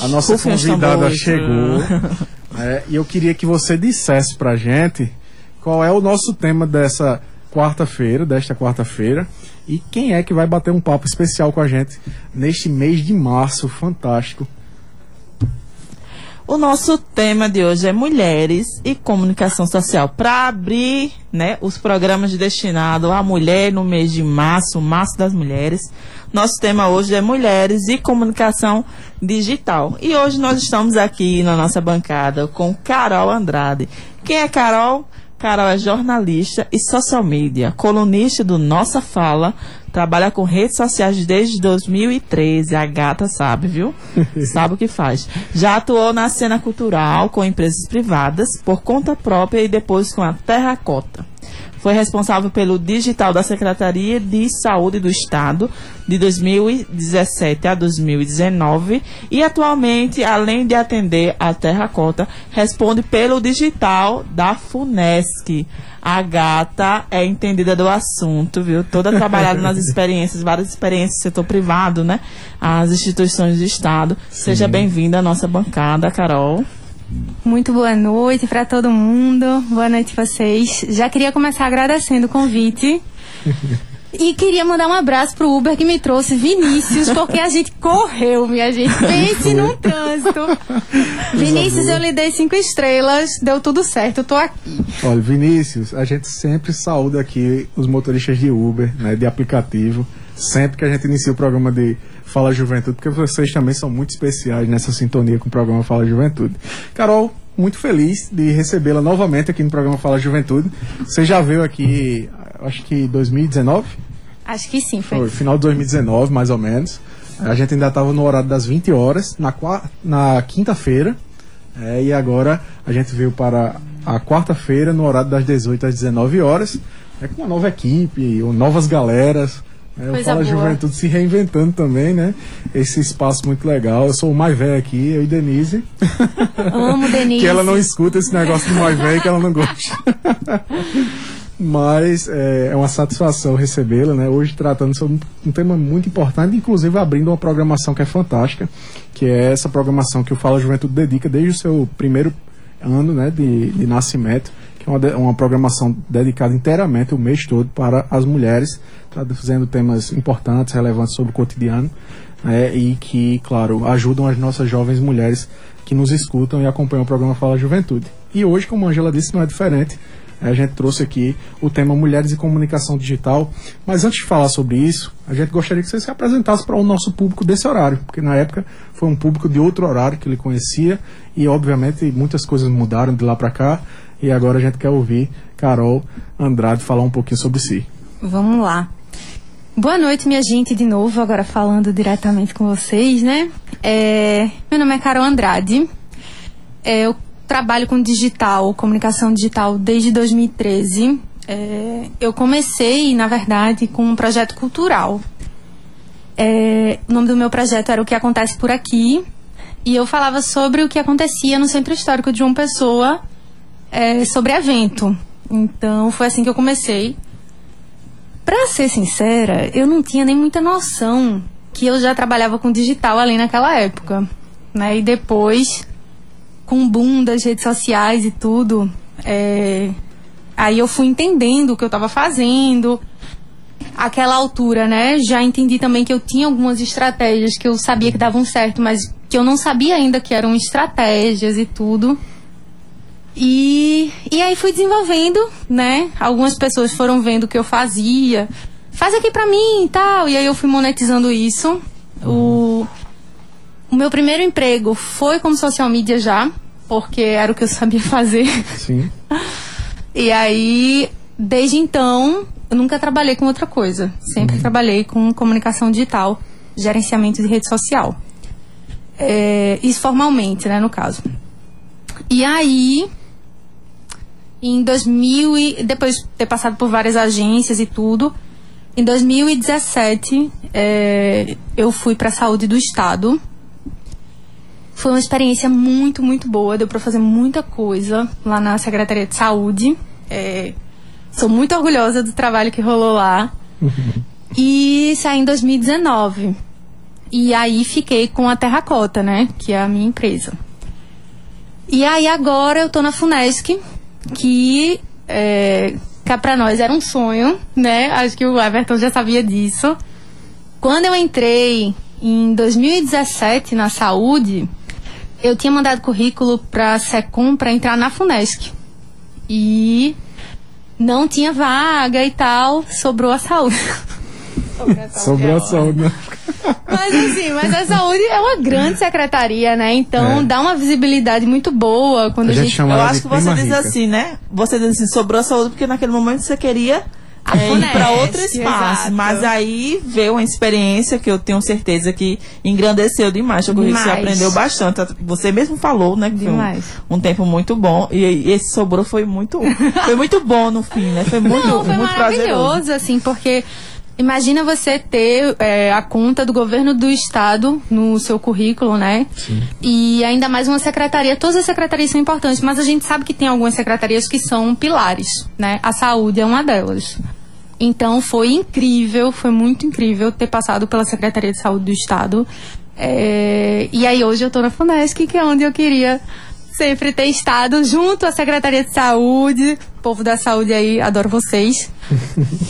S1: A nossa convidada chegou. *laughs* né, e eu queria que você dissesse pra gente qual é o nosso tema dessa quarta-feira, desta quarta-feira, e quem é que vai bater um papo especial com a gente neste mês de março fantástico.
S2: O nosso tema de hoje é mulheres e comunicação social. Para abrir né, os programas destinados à mulher no mês de março, março das mulheres, nosso tema hoje é mulheres e comunicação digital. E hoje nós estamos aqui na nossa bancada com Carol Andrade. Quem é Carol? Carol é jornalista e social media, colunista do Nossa Fala, trabalha com redes sociais desde 2013. A gata sabe, viu? *laughs* sabe o que faz. Já atuou na cena cultural com empresas privadas, por conta própria e depois com a Terracota. Foi responsável pelo digital da Secretaria de Saúde do Estado de 2017 a 2019 e atualmente, além de atender a Terracota, responde pelo digital da FUNESC. A gata é entendida do assunto, viu? Toda trabalhada nas *laughs* experiências, várias experiências do setor privado, né? As instituições do Estado. Seja bem-vinda à nossa bancada, Carol.
S4: Muito boa noite para todo mundo. Boa noite vocês. Já queria começar agradecendo o convite. *laughs* E queria mandar um abraço pro Uber que me trouxe Vinícius, porque a gente correu, minha gente. Pense num trânsito. *laughs* Vinícius, eu lhe dei cinco estrelas, deu tudo certo, eu tô aqui.
S1: Olha, Vinícius, a gente sempre saúda aqui os motoristas de Uber, né, de aplicativo, sempre que a gente inicia o programa de Fala Juventude, porque vocês também são muito especiais nessa sintonia com o programa Fala Juventude. Carol, muito feliz de recebê-la novamente aqui no programa Fala Juventude. Você já veio aqui, acho que 2019?
S4: Acho que sim, foi.
S1: Foi, final de 2019, mais ou menos. A gente ainda estava no horário das 20 horas, na, na quinta-feira. É, e agora a gente veio para a quarta-feira, no horário das 18 às 19 horas. É com uma nova equipe, novas galeras. É, o
S4: Coisa
S1: Fala
S4: boa.
S1: Juventude se reinventando também, né? Esse espaço muito legal. Eu sou o mais velho aqui, eu e Denise.
S4: Amo Denise. *laughs*
S1: que ela não escuta esse negócio do mais velho que ela não gosta. *laughs* Mas é, é uma satisfação recebê-la, né? Hoje tratando sobre um tema muito importante, inclusive abrindo uma programação que é fantástica, que é essa programação que o Fala Juventude dedica desde o seu primeiro ano né, de, de nascimento, que é uma, uma programação dedicada inteiramente o mês todo para as mulheres, trazendo temas importantes, relevantes sobre o cotidiano, né, e que, claro, ajudam as nossas jovens mulheres que nos escutam e acompanham o programa Fala Juventude. E hoje, como a Angela disse, não é diferente. A gente trouxe aqui o tema Mulheres e Comunicação Digital. Mas antes de falar sobre isso, a gente gostaria que você se apresentasse para o nosso público desse horário, porque na época foi um público de outro horário que ele conhecia e, obviamente, muitas coisas mudaram de lá para cá. E agora a gente quer ouvir Carol Andrade falar um pouquinho sobre si.
S4: Vamos lá. Boa noite, minha gente, de novo, agora falando diretamente com vocês, né? É, meu nome é Carol Andrade. É, eu trabalho com digital, comunicação digital desde 2013. É, eu comecei, na verdade, com um projeto cultural. É, o nome do meu projeto era O que Acontece por Aqui. E eu falava sobre o que acontecia no Centro Histórico de João Pessoa, é, sobre evento. Então, foi assim que eu comecei. Pra ser sincera, eu não tinha nem muita noção que eu já trabalhava com digital ali naquela época, né? E depois, com o boom das redes sociais e tudo, é, aí eu fui entendendo o que eu estava fazendo. Aquela altura, né? Já entendi também que eu tinha algumas estratégias que eu sabia que davam certo, mas que eu não sabia ainda que eram estratégias e tudo. E, e aí fui desenvolvendo, né? Algumas pessoas foram vendo o que eu fazia. Faz aqui pra mim e tal. E aí eu fui monetizando isso. O, o meu primeiro emprego foi como social media já, porque era o que eu sabia *laughs* fazer.
S1: Sim.
S4: E aí, desde então, eu nunca trabalhei com outra coisa. Sempre trabalhei com comunicação digital, gerenciamento de rede social. É, isso formalmente, né, no caso. E aí, em 2000 e depois de ter passado por várias agências e tudo, em 2017 é, eu fui para a saúde do estado. Foi uma experiência muito, muito boa. Deu para fazer muita coisa lá na Secretaria de Saúde. É, sou muito orgulhosa do trabalho que rolou lá. e saí em 2019. E aí fiquei com a Terracota, né? Que é a minha empresa. E aí agora eu tô na Funesc, que é, cá pra nós era um sonho, né? Acho que o Everton já sabia disso. Quando eu entrei em 2017 na saúde, eu tinha mandado currículo pra Secom pra entrar na Funesc. E não tinha vaga e tal, sobrou a saúde. *laughs*
S1: Sobrou a saúde, né?
S4: Mas assim, mas a saúde é uma grande secretaria, né? Então
S1: É.
S4: dá uma visibilidade muito boa quando
S1: A
S4: a
S1: gente
S4: gente.
S1: chama
S2: Eu acho que você diz
S1: rica.
S2: assim, né? Você diz assim, sobrou a saúde porque naquele momento você queria é, para outro espaço.
S4: exato.
S2: Mas aí veio uma experiência que eu tenho certeza que engrandeceu demais. Eu que você
S4: Demais.
S2: aprendeu bastante. Você mesmo falou, né? Que foi
S4: Demais.
S2: um, um tempo muito bom. E, e esse sobrou foi muito, foi muito bom no fim, né? Foi muito,
S4: Não, foi
S2: muito prazeroso.
S4: maravilhoso, assim, porque imagina você ter é, a conta do governo do estado no seu currículo, né? E ainda mais uma secretaria. Todas as secretarias são importantes, mas a gente sabe que tem algumas secretarias que são pilares, né? A saúde é uma delas. Então foi incrível, foi muito incrível ter passado pela Secretaria de Saúde do Estado. É, e aí hoje eu tô na Funesc, que é onde eu queria sempre ter estado junto à Secretaria de Saúde. Povo da saúde aí, adoro vocês.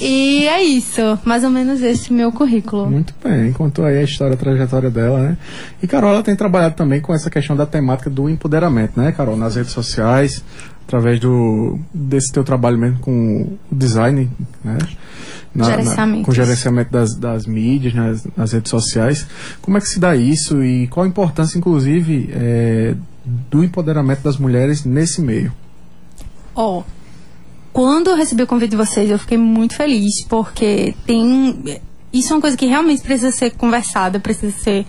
S4: e é isso, mais ou menos esse meu currículo.
S1: Muito bem, contou aí a história, a trajetória dela, né? E Carol, ela tem trabalhado também com essa questão da temática do empoderamento, né, Carol? Nas redes sociais, através do desse teu trabalho mesmo com o design, né? Na- na- com o gerenciamento das, das mídias, nas, nas redes sociais. Como é que se dá isso e qual a importância, inclusive, é, do empoderamento das mulheres nesse meio?
S4: Ó, quando eu recebi o convite de vocês, eu fiquei muito feliz, porque tem. Isso é uma coisa que realmente precisa ser conversada, precisa ser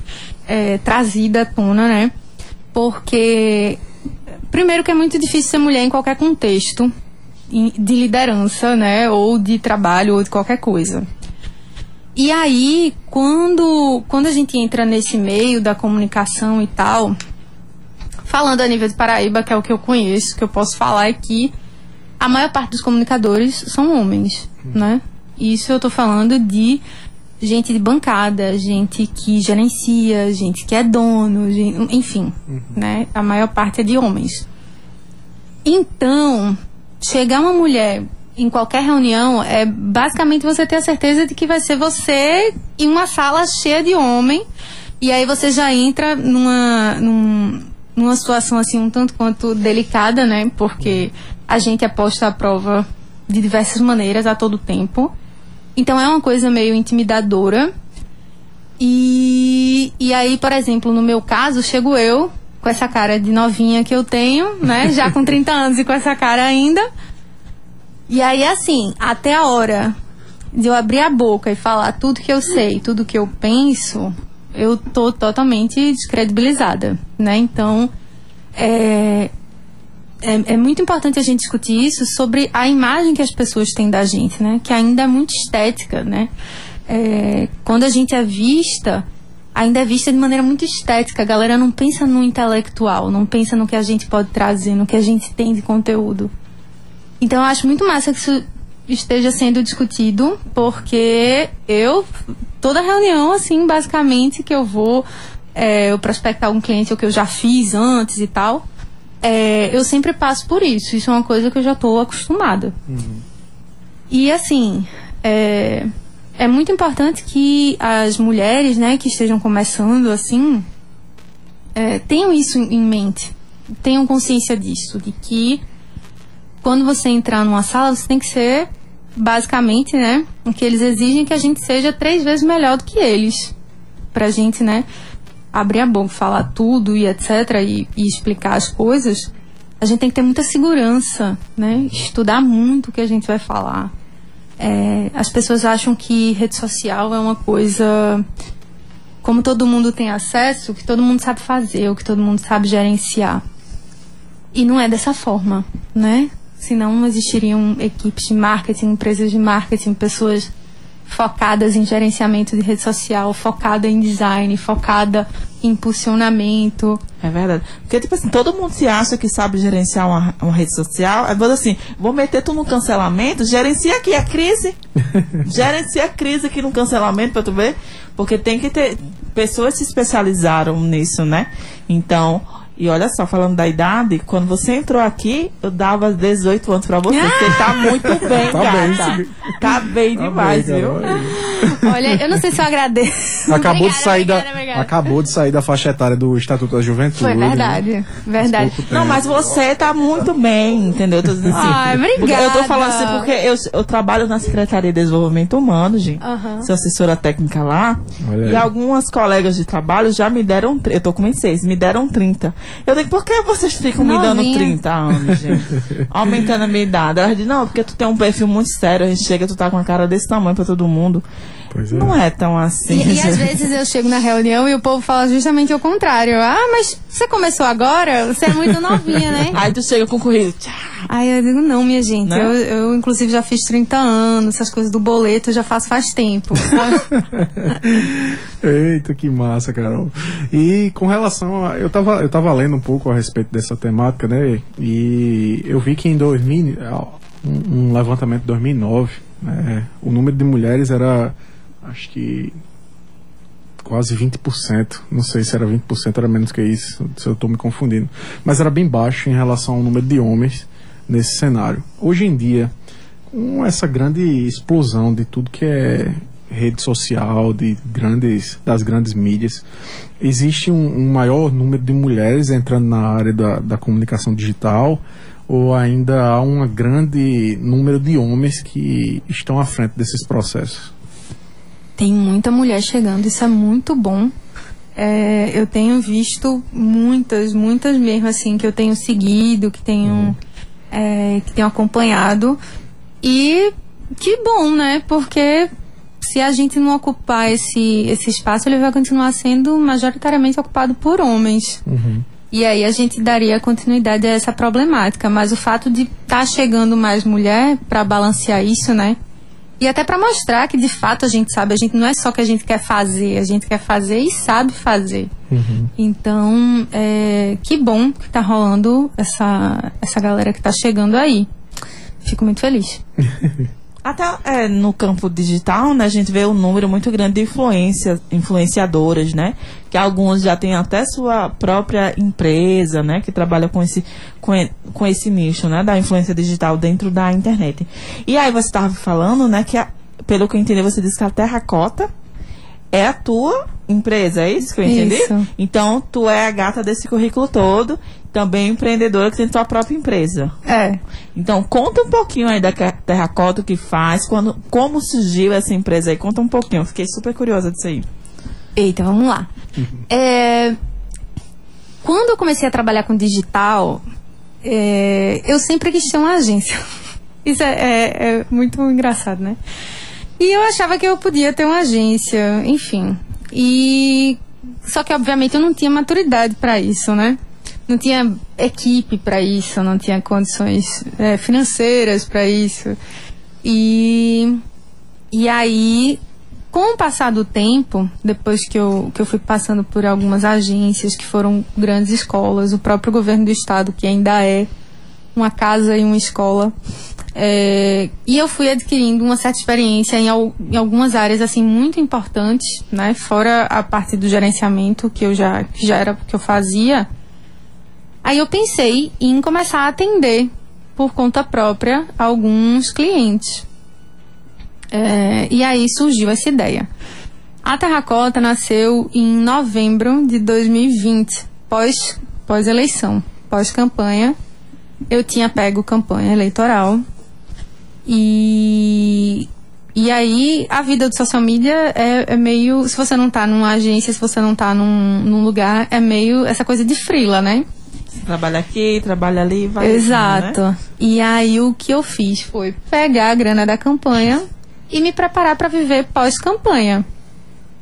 S4: é, trazida à tona, né? Porque, primeiro, que é muito difícil ser mulher em qualquer contexto de liderança, né? Ou de trabalho, ou de qualquer coisa. E aí, quando, quando a gente entra nesse meio da comunicação e tal, falando a nível de Paraíba, que é o que eu conheço, que eu posso falar aqui, a maior parte dos comunicadores são homens, né? Isso eu tô falando de gente de bancada, gente que gerencia, gente que é dono, gen- enfim, né? A maior parte é de homens. Então, chegar uma mulher em qualquer reunião é basicamente você ter a certeza de que vai ser você em uma sala cheia de homem e aí você já entra numa, num- numa situação assim um tanto quanto delicada, né? Porque a gente é posta à prova de diversas maneiras a todo tempo. Então é uma coisa meio intimidadora. E, e aí, por exemplo, no meu caso, chego eu com essa cara de novinha que eu tenho, né? Já com *laughs* 30 anos e com essa cara ainda. E aí, assim, até a hora de eu abrir a boca e falar tudo que eu sei, tudo que eu penso, eu tô totalmente descredibilizada, né? Então, é, é, é muito importante a gente discutir isso sobre a imagem que as pessoas têm da gente, né? Que ainda é muito estética, né? É, quando a gente é vista, ainda é vista de maneira muito estética. A galera não pensa no intelectual, não pensa no que a gente pode trazer, no que a gente tem de conteúdo. Então eu acho muito massa que isso esteja sendo discutido, porque eu, toda reunião, assim, basicamente, que eu vou é, eu prospectar um cliente ou que eu já fiz antes e tal, é, eu sempre passo por isso. Isso é uma coisa que eu já estou acostumada. E assim, é, é muito importante que as mulheres, né, que estejam começando assim, é, tenham isso em mente, tenham consciência disso, de que quando você entrar numa sala, você tem que ser, basicamente, né? O que eles exigem é que a gente seja três vezes melhor do que eles. Pra gente, né? Abrir a boca, falar tudo e etc. E, e explicar as coisas. A gente tem que ter muita segurança, né? Estudar muito o que a gente vai falar. É, as pessoas acham que rede social é uma coisa. Como todo mundo tem acesso, que todo mundo sabe fazer, ou que todo mundo sabe gerenciar. E não é dessa forma, né? Senão não existiriam equipes de marketing, empresas de marketing, pessoas focadas em gerenciamento de rede social, focada em design, focada em impulsionamento.
S2: É verdade. Porque, tipo assim, todo mundo se acha que sabe gerenciar uma, uma rede social. Aí vou assim, vou meter tu no cancelamento, gerencia aqui a crise. *laughs* gerencia a crise aqui no cancelamento pra tu ver. Porque tem que ter. Pessoas se especializaram nisso, né? Então. E olha só, falando da idade, quando você entrou aqui, eu dava 18 anos pra você. Você tá muito *laughs* bem,
S1: Tá bem,
S2: gata.
S1: sim.
S2: Tá bem
S1: Tá
S2: demais,
S1: bem,
S2: viu?
S4: Olha, eu não sei se eu agradeço. *laughs*
S1: Acabou de
S4: Obrigada,
S1: sair da
S4: obrigada, obrigada.
S1: acabou de sair da faixa etária do Estatuto da Juventude.
S4: Foi
S1: né?
S4: verdade, verdade.
S1: pouco
S2: Não, mas você tá muito bem, entendeu? Eu tô dizendo assim.
S4: Ai, obrigada.
S2: Eu tô falando assim porque eu, eu trabalho na Secretaria de Desenvolvimento Humano, gente.
S4: Aham.
S2: Sou assessora técnica lá.
S1: Olha aí.
S2: E algumas colegas de trabalho já me deram. Eu tô com 26, me deram 30. Eu digo, por que vocês ficam me dando
S4: Novinha.
S2: 30 anos, gente? Aumentando a minha idade. Elas dizem, não, porque tu tem um perfil muito sério. A gente chega, tu tá com a cara desse tamanho pra todo mundo.
S1: Pois é.
S2: Não é tão assim.
S4: E, e às vezes eu chego na reunião e o povo fala justamente o contrário. Ah, mas você começou agora? Você é muito novinha, né?
S2: Aí tu chega com o currículo.
S4: Aí eu digo, não, minha gente.
S2: Né?
S4: Eu, eu, inclusive, já fiz 30 anos, essas coisas do boleto eu já faço faz tempo. *laughs*
S1: Eita, que massa, Carol. E com relação a. Eu tava, eu tava lendo um pouco a respeito dessa temática, né? E eu vi que em 2000, um, um levantamento de 2009, né, o número de mulheres era, acho que. quase 20%. Não sei se era 20%, era menos que isso, se eu estou me confundindo. Mas era bem baixo em relação ao número de homens nesse cenário. Hoje em dia, com essa grande explosão de tudo que é rede social, de grandes, das grandes mídias, existe um, um maior número de mulheres entrando na área da, da comunicação digital ou ainda há um grande número de homens que estão à frente desses processos?
S4: Tem muita mulher chegando, isso é muito bom. É, eu tenho visto muitas, muitas mesmo assim, que eu tenho seguido, que tenho, é, que tenho acompanhado. E que bom, né? Porque se a gente não ocupar esse, esse espaço, ele vai continuar sendo majoritariamente ocupado por homens. E aí a gente daria continuidade a essa problemática. Mas o fato de estar chegando mais mulher para balancear isso, né? E até para mostrar que de fato a gente sabe, a gente não é só que a gente quer fazer, a gente quer fazer e sabe fazer. Então, é, que bom que tá rolando essa, essa galera que tá chegando aí. Fico muito feliz. *laughs*
S2: Até é, no campo digital, né, a gente vê um número muito grande de influência, influenciadoras, né? Que alguns já têm até sua própria empresa, né? Que trabalha com esse, com, com esse nicho, né? Da influência digital dentro da internet. E aí você estava falando, né? Que a- pelo que eu entendi, você disse que a Terracota é a tua empresa, é isso que eu entendi?
S4: Isso.
S2: Então, tu é a gata desse currículo todo, também empreendedora que tem tua própria empresa.
S4: É.
S2: Então, conta um pouquinho aí da Terracota, o que faz, quando, como surgiu essa empresa aí. Conta um pouquinho, fiquei super curiosa disso aí.
S4: Eita, vamos lá. *laughs* É, quando eu comecei a trabalhar com digital, é, eu sempre quis ter uma agência. *laughs* Isso é, é- é muito engraçado, né? E eu achava que eu podia ter uma agência, enfim. E só que obviamente eu não tinha maturidade para isso, né? Não tinha equipe para isso, não tinha condições é, financeiras para isso. E e aí, com o passar do tempo, depois que eu, que eu fui passando por algumas agências que foram grandes escolas, o próprio governo do estado, que ainda é uma casa e uma escola, é, e eu fui adquirindo uma certa experiência em, em algumas áreas assim muito importantes, né? Fora a parte do gerenciamento que eu já que já era que eu fazia. Aí eu pensei em começar a atender por conta própria alguns clientes. É, e aí surgiu essa ideia. A Terracota nasceu em novembro de 2020, pós, pós-eleição, pós-campanha. Eu tinha pego campanha eleitoral. E, e aí a vida do social media é, é meio. Se você não tá numa agência, se você não tá num, num lugar, é meio essa coisa de frila, né?
S2: Trabalha aqui, trabalha ali, vai.
S4: Exato.
S2: Né?
S4: E aí o que eu fiz foi pegar a grana da campanha e me preparar para viver pós-campanha.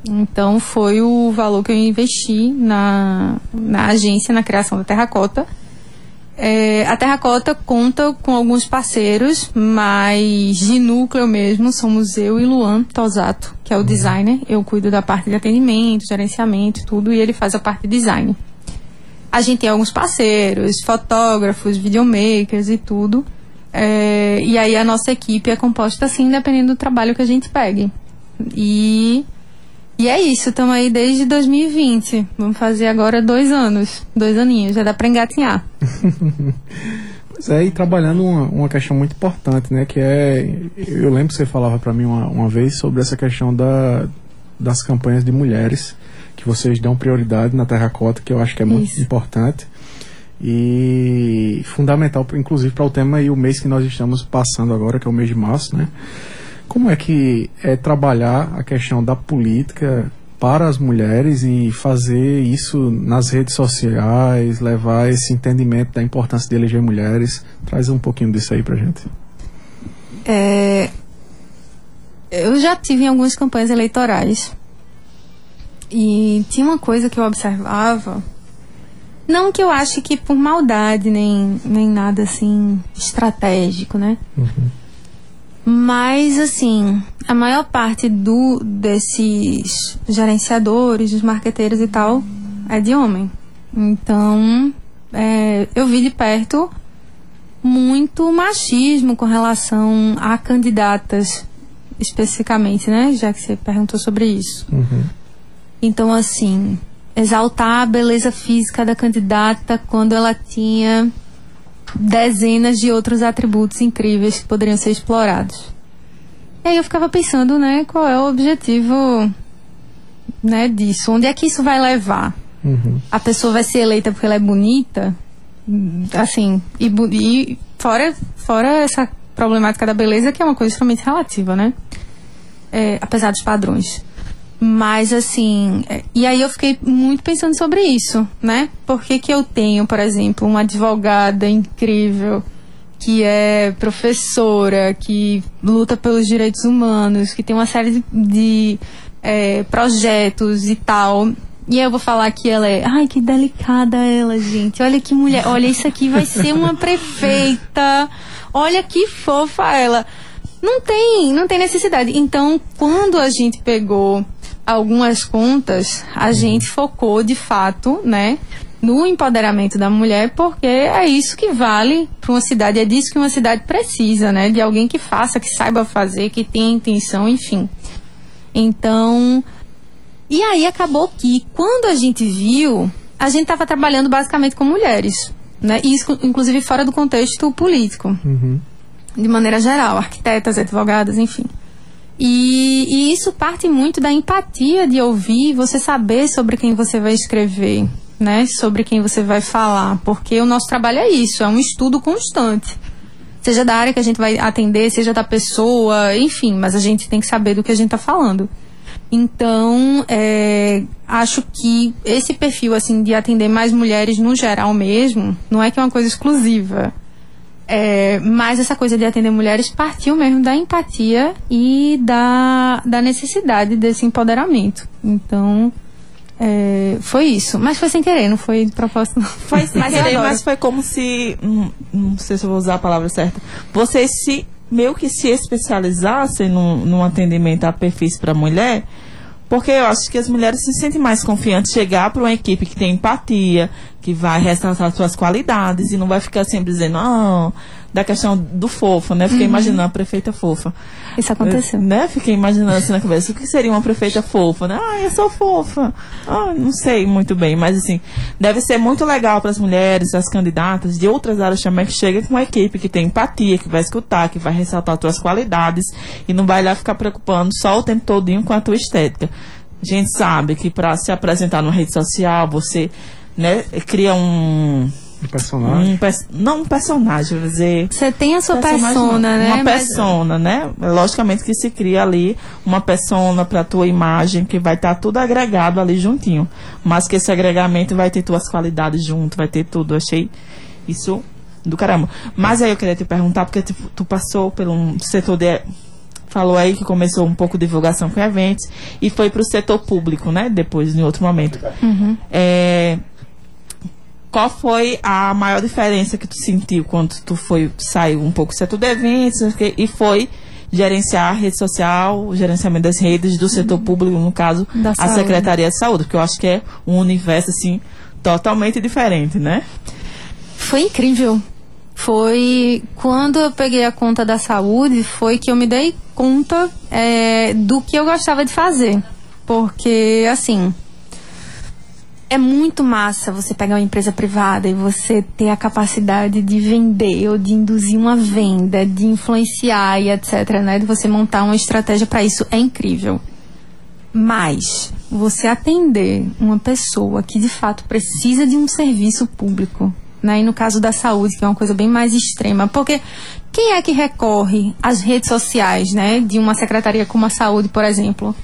S4: Então foi o valor que eu investi na, na agência, na criação da Terracota. É, a Terracota conta com alguns parceiros, mas de núcleo mesmo somos eu e Luan Tosato, que é o designer. Eu cuido da parte de atendimento, gerenciamento, tudo, e ele faz a parte de design. A gente tem alguns parceiros, fotógrafos, videomakers e tudo. É, e aí a nossa equipe é composta assim, dependendo do trabalho que a gente pegue. E, e é isso, estamos aí desde 2020. Vamos fazer agora dois anos, dois aninhos, já dá pra engatinhar. *laughs*
S1: Pois é, e trabalhando uma, uma questão muito importante, né? Que é. Eu lembro que você falava para mim uma, uma vez sobre essa questão da, das campanhas de mulheres, que vocês dão prioridade na terracota, que eu acho que é muito
S4: Isso.
S1: importante. E fundamental, inclusive, para o tema e o mês que nós estamos passando agora, que é o mês de março, né? Como é que é trabalhar a questão da política para as mulheres e fazer isso nas redes sociais, levar esse entendimento da importância de eleger mulheres? Traz um pouquinho disso aí pra gente.
S4: É, eu já tive em algumas campanhas eleitorais. E tinha uma coisa que eu observava. Não que eu ache que por maldade, nem, nem nada assim estratégico, né? Mas, assim, a maior parte do, desses gerenciadores, dos marqueteiros e tal, é de homem. Então, é, eu vi de perto muito machismo com relação a candidatas especificamente, né? Já que você perguntou sobre isso. Então, assim, exaltar a beleza física da candidata quando ela tinha dezenas de outros atributos incríveis que poderiam ser explorados. E aí eu ficava pensando, né, qual é o objetivo, né, disso? Onde é que isso vai levar? A pessoa vai ser eleita porque ela é bonita? Assim, e, e fora, fora essa problemática da beleza, que é uma coisa extremamente relativa, né? É, apesar dos padrões. Mas assim, e aí eu fiquei muito pensando sobre isso, né? Por que, que eu tenho, por exemplo, uma advogada incrível que é professora, que luta pelos direitos humanos, que tem uma série de, é, projetos e tal. E eu vou falar que ela é. Ai, que delicada ela, gente. Olha que mulher. Olha, isso aqui vai ser uma prefeita. Olha que fofa ela. Não tem, não tem necessidade. Então, quando a gente pegou algumas contas, a gente focou de fato, né, no empoderamento da mulher, porque é isso que vale para uma cidade, é disso que uma cidade precisa, né, de alguém que faça, que saiba fazer, que tenha intenção, enfim. Então, e aí acabou que quando a gente viu, a gente estava trabalhando basicamente com mulheres, né, e isso inclusive fora do contexto político de maneira geral, arquitetas, advogadas, enfim. E, e isso parte muito da empatia de ouvir, você saber sobre quem você vai escrever, né? Sobre quem você vai falar, porque o nosso trabalho é isso, é um estudo constante. Seja da área que a gente vai atender, seja da pessoa, enfim, mas a gente tem que saber do que a gente está falando. Então, é, acho que esse perfil, assim, de atender mais mulheres no geral mesmo, não é que é uma coisa exclusiva. É, mas essa coisa de atender mulheres partiu mesmo da empatia e da, da necessidade desse empoderamento. Então, é, foi isso. Mas foi sem querer, não foi de propósito. não.
S2: Foi sem *laughs*
S4: Mas
S2: querer, mas foi como se. hum, Não sei se eu vou usar a palavra certa. Vocês se meio que se especializassem num, num atendimento a perfis para mulher. Porque eu acho que as mulheres se sentem mais confiantes chegar para uma equipe que tem empatia, que vai ressaltar suas qualidades e não vai ficar sempre dizendo, ah, da questão do fofo, né? Fiquei imaginando a prefeita fofa.
S4: Isso aconteceu.
S2: Né? Fiquei imaginando assim na cabeça, o que seria uma prefeita fofa, né? Ah, eu sou fofa. Ah, não sei muito bem, mas assim, deve ser muito legal para as mulheres, as candidatas de outras áreas também que chega com uma equipe que tem empatia, que vai escutar, que vai ressaltar as tuas qualidades e não vai lá ficar preocupando só o tempo todinho com a tua estética. A gente sabe que para se apresentar numa rede social, você, né, cria um,
S1: O personagem.
S2: um pers- não um personagem, vou dizer,
S4: Você tem a sua persona, né?
S2: Uma
S4: Mas-
S2: persona, né? Logicamente que se cria ali uma persona para tua imagem, que vai estar tudo agregado ali juntinho. Mas que esse agregamento vai ter tuas qualidades junto, vai ter tudo. Eu achei isso do caramba. Mas aí eu queria te perguntar, porque tu, tu passou pelo um setor de. Falou aí que começou um pouco de divulgação com eventos e foi para o setor público, né? Depois, em outro momento. É, qual foi a maior diferença que tu sentiu quando tu foi saiu um pouco do setor de eventos e foi gerenciar a rede social, o gerenciamento das redes do setor público, no caso,
S4: Da
S2: a
S4: saúde.
S2: Secretaria de Saúde, porque eu acho que é um universo assim totalmente diferente, né?
S4: Foi incrível. Foi quando eu peguei a conta da saúde, foi que eu me dei conta é, do que eu gostava de fazer. Porque, assim, é muito massa você pegar uma empresa privada e você ter a capacidade de vender ou de induzir uma venda, de influenciar e etc, né? De você montar uma estratégia para isso é incrível. Mas você atender uma pessoa que de fato precisa de um serviço público, né? E no caso da saúde, que é uma coisa bem mais extrema, porque quem é que recorre às redes sociais, né? De uma secretaria como a saúde, por exemplo?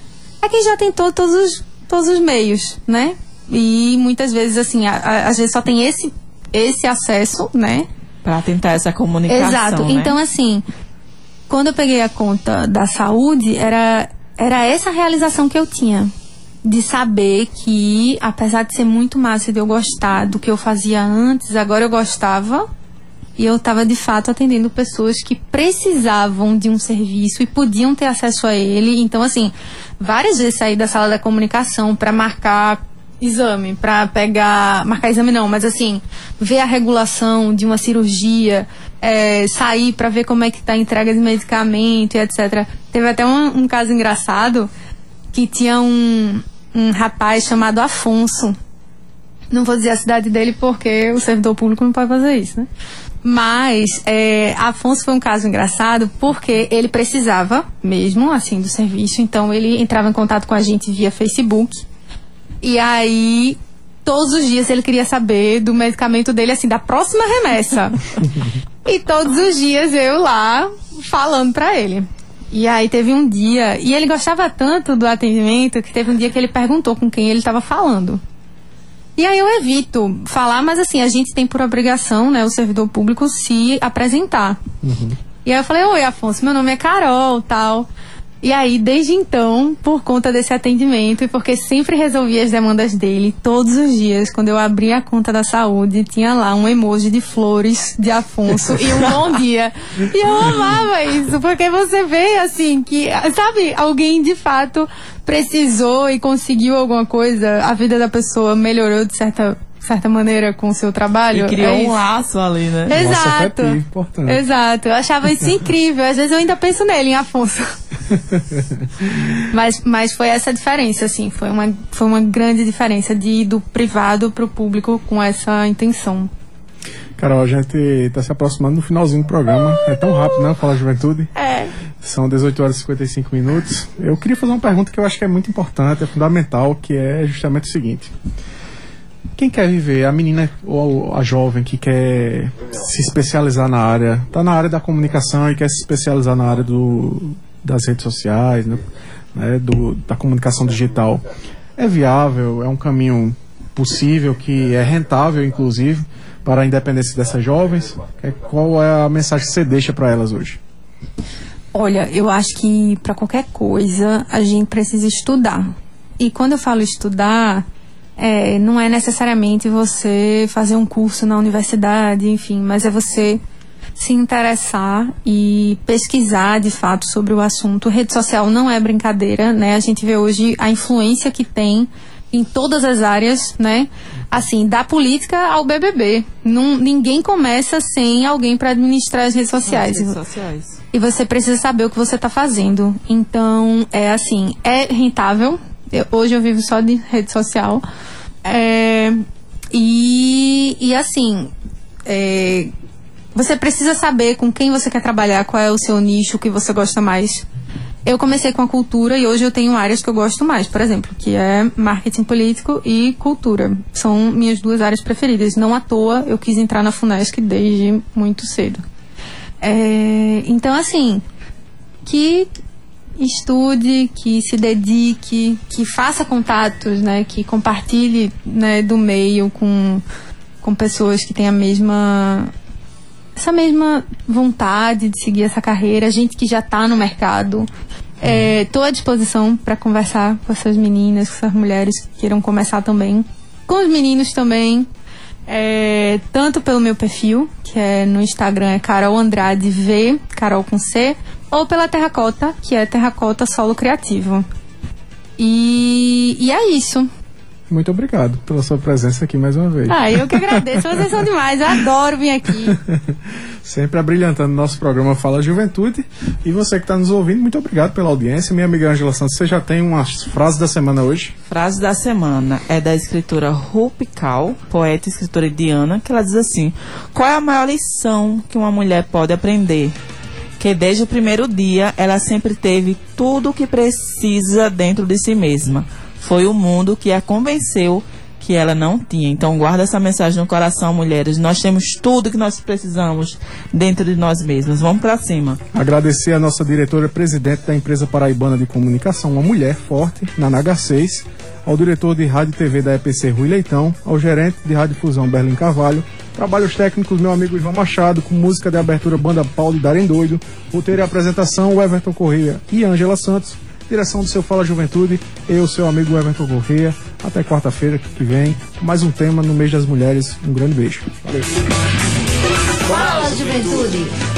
S4: É quem já tentou todos os, todos os meios, né? E muitas vezes, assim, a- a- às vezes só tem esse, esse acesso, né?
S2: Para tentar essa comunicação.
S4: Exato.
S2: né?
S4: Então, assim, quando eu peguei a conta da saúde, era, era essa realização que eu tinha. De saber que, apesar de ser muito massa de eu gostar do que eu fazia antes, agora eu gostava. E eu estava de fato atendendo pessoas que precisavam de um serviço e podiam ter acesso a ele. Então, assim, várias vezes saí da sala da comunicação para marcar exame, para pegar. Marcar exame não, mas assim, ver a regulação de uma cirurgia, é, sair para ver como é que tá a entrega de medicamento e etc. Teve até um, um caso engraçado que tinha um, um rapaz chamado Afonso. Não vou dizer a cidade dele porque o servidor público não pode fazer isso, né? Mas é, Afonso foi um caso engraçado porque ele precisava mesmo, assim, do serviço. Então ele entrava em contato com a gente via Facebook. E aí, todos os dias ele queria saber do medicamento dele, assim, da próxima remessa. *laughs* e todos os dias eu lá falando pra ele. E aí teve um dia, e ele gostava tanto do atendimento que teve um dia que ele perguntou com quem ele estava falando. E aí eu evito falar, mas assim, a gente tem por obrigação, né, o servidor público se apresentar. E aí eu falei, oi Afonso, meu nome é Carol, tal. E aí, desde então, por conta desse atendimento e porque sempre resolvia as demandas dele, todos os dias, quando eu abria a conta da saúde, tinha lá um emoji de flores de Afonso e um *laughs* bom dia. E eu amava isso, porque você vê assim que, sabe, alguém de fato precisou e conseguiu alguma coisa, a vida da pessoa melhorou de certa certa maneira com o seu trabalho.
S2: E criou
S4: é
S2: um
S4: isso.
S2: laço ali, né?
S1: Nossa,
S4: Exato.
S1: afetivo, importante.
S4: Exato. Eu achava isso *laughs* incrível. Às vezes eu ainda penso nele, em Afonso. *laughs* mas, mas foi essa diferença, assim. Foi uma, foi uma grande diferença de ir do privado para o público com essa intenção.
S1: Carol, a gente está se aproximando do finalzinho do programa. É tão rápido, né? Fala Juventude.
S4: É.
S1: São 18 horas e 55 minutos. Eu queria fazer uma pergunta que eu acho que é muito importante, é fundamental, que é justamente o seguinte. Quem quer viver, a menina ou a jovem que quer se especializar na área, está na área da comunicação e quer se especializar na área do, das redes sociais, né, né, do, da comunicação digital, é viável, é um caminho possível, que é rentável, inclusive, para a independência dessas jovens? É, Qual é a mensagem que você deixa para elas hoje?
S4: Olha, eu acho que para qualquer coisa a gente precisa estudar. E quando eu falo estudar, é, não é necessariamente você fazer um curso na universidade, enfim, mas é você se interessar e pesquisar de fato sobre o assunto. Rede social não é brincadeira, né? A gente vê hoje a influência que tem em todas as áreas, né? Assim, da política ao BBB. Não, ninguém começa sem alguém para administrar as redes sociais.
S2: Redes sociais.
S4: E você precisa saber o que você está fazendo. Então, é assim, é rentável. Eu- hoje eu vivo só de rede social. É, e, e assim, é, você precisa saber com quem você quer trabalhar, qual é o seu nicho, o que você gosta mais. Eu comecei com a cultura e hoje eu tenho áreas que eu gosto mais, por exemplo, que é marketing político e cultura. São minhas duas áreas preferidas. Não à toa eu quis entrar na FUNESC desde muito cedo. É, então, assim, que estude, que se dedique, que faça contatos, né, que compartilhe né, do meio com, com pessoas que têm a mesma essa mesma vontade de seguir essa carreira, gente que já está no mercado. Estou à disposição para conversar com essas meninas, com essas mulheres que queiram começar também. Com os meninos também. É, tanto pelo meu perfil, que é no Instagram é Carol Andrade V, Carol com C, ou pela Terracota, que é Terracota Solo Criativo. E, e é isso.
S1: Muito obrigado pela sua presença aqui mais uma vez.
S4: Ah, eu que agradeço, vocês são demais, eu adoro vir aqui. *laughs*
S1: Sempre abrilhantando nosso programa Fala Juventude. E você que está nos ouvindo, muito obrigado pela audiência. Minha amiga Angela Santos, você já tem uma frase da semana hoje?
S2: Frase da semana é da escritora Rupi Kaur, poeta e escritora indiana, que ela diz assim: Qual é a maior lição que uma mulher pode aprender? Que desde o primeiro dia ela sempre teve tudo o que precisa dentro de si mesma. Foi o mundo que a convenceu que ela não tinha. Então guarda essa mensagem no coração, mulheres. Nós temos tudo que nós precisamos dentro de nós mesmas. Vamos pra cima.
S1: Agradecer a nossa diretora presidente da empresa paraibana de comunicação, uma mulher forte, na Naga 6, ao diretor de rádio e TV da EPC Rui Leitão, ao gerente de rádio Fusão Berlim Carvalho, trabalhos técnicos meu amigo Ivan Machado, com música de abertura Banda Paulo e Darem Doido, roteiro e apresentação Everton Correia e Ângela Santos, direção do seu Fala Juventude, eu, seu amigo Everton Correia, até quarta-feira que vem, mais um tema no mês das mulheres, um grande beijo. Valeu.
S5: Fala Juventude.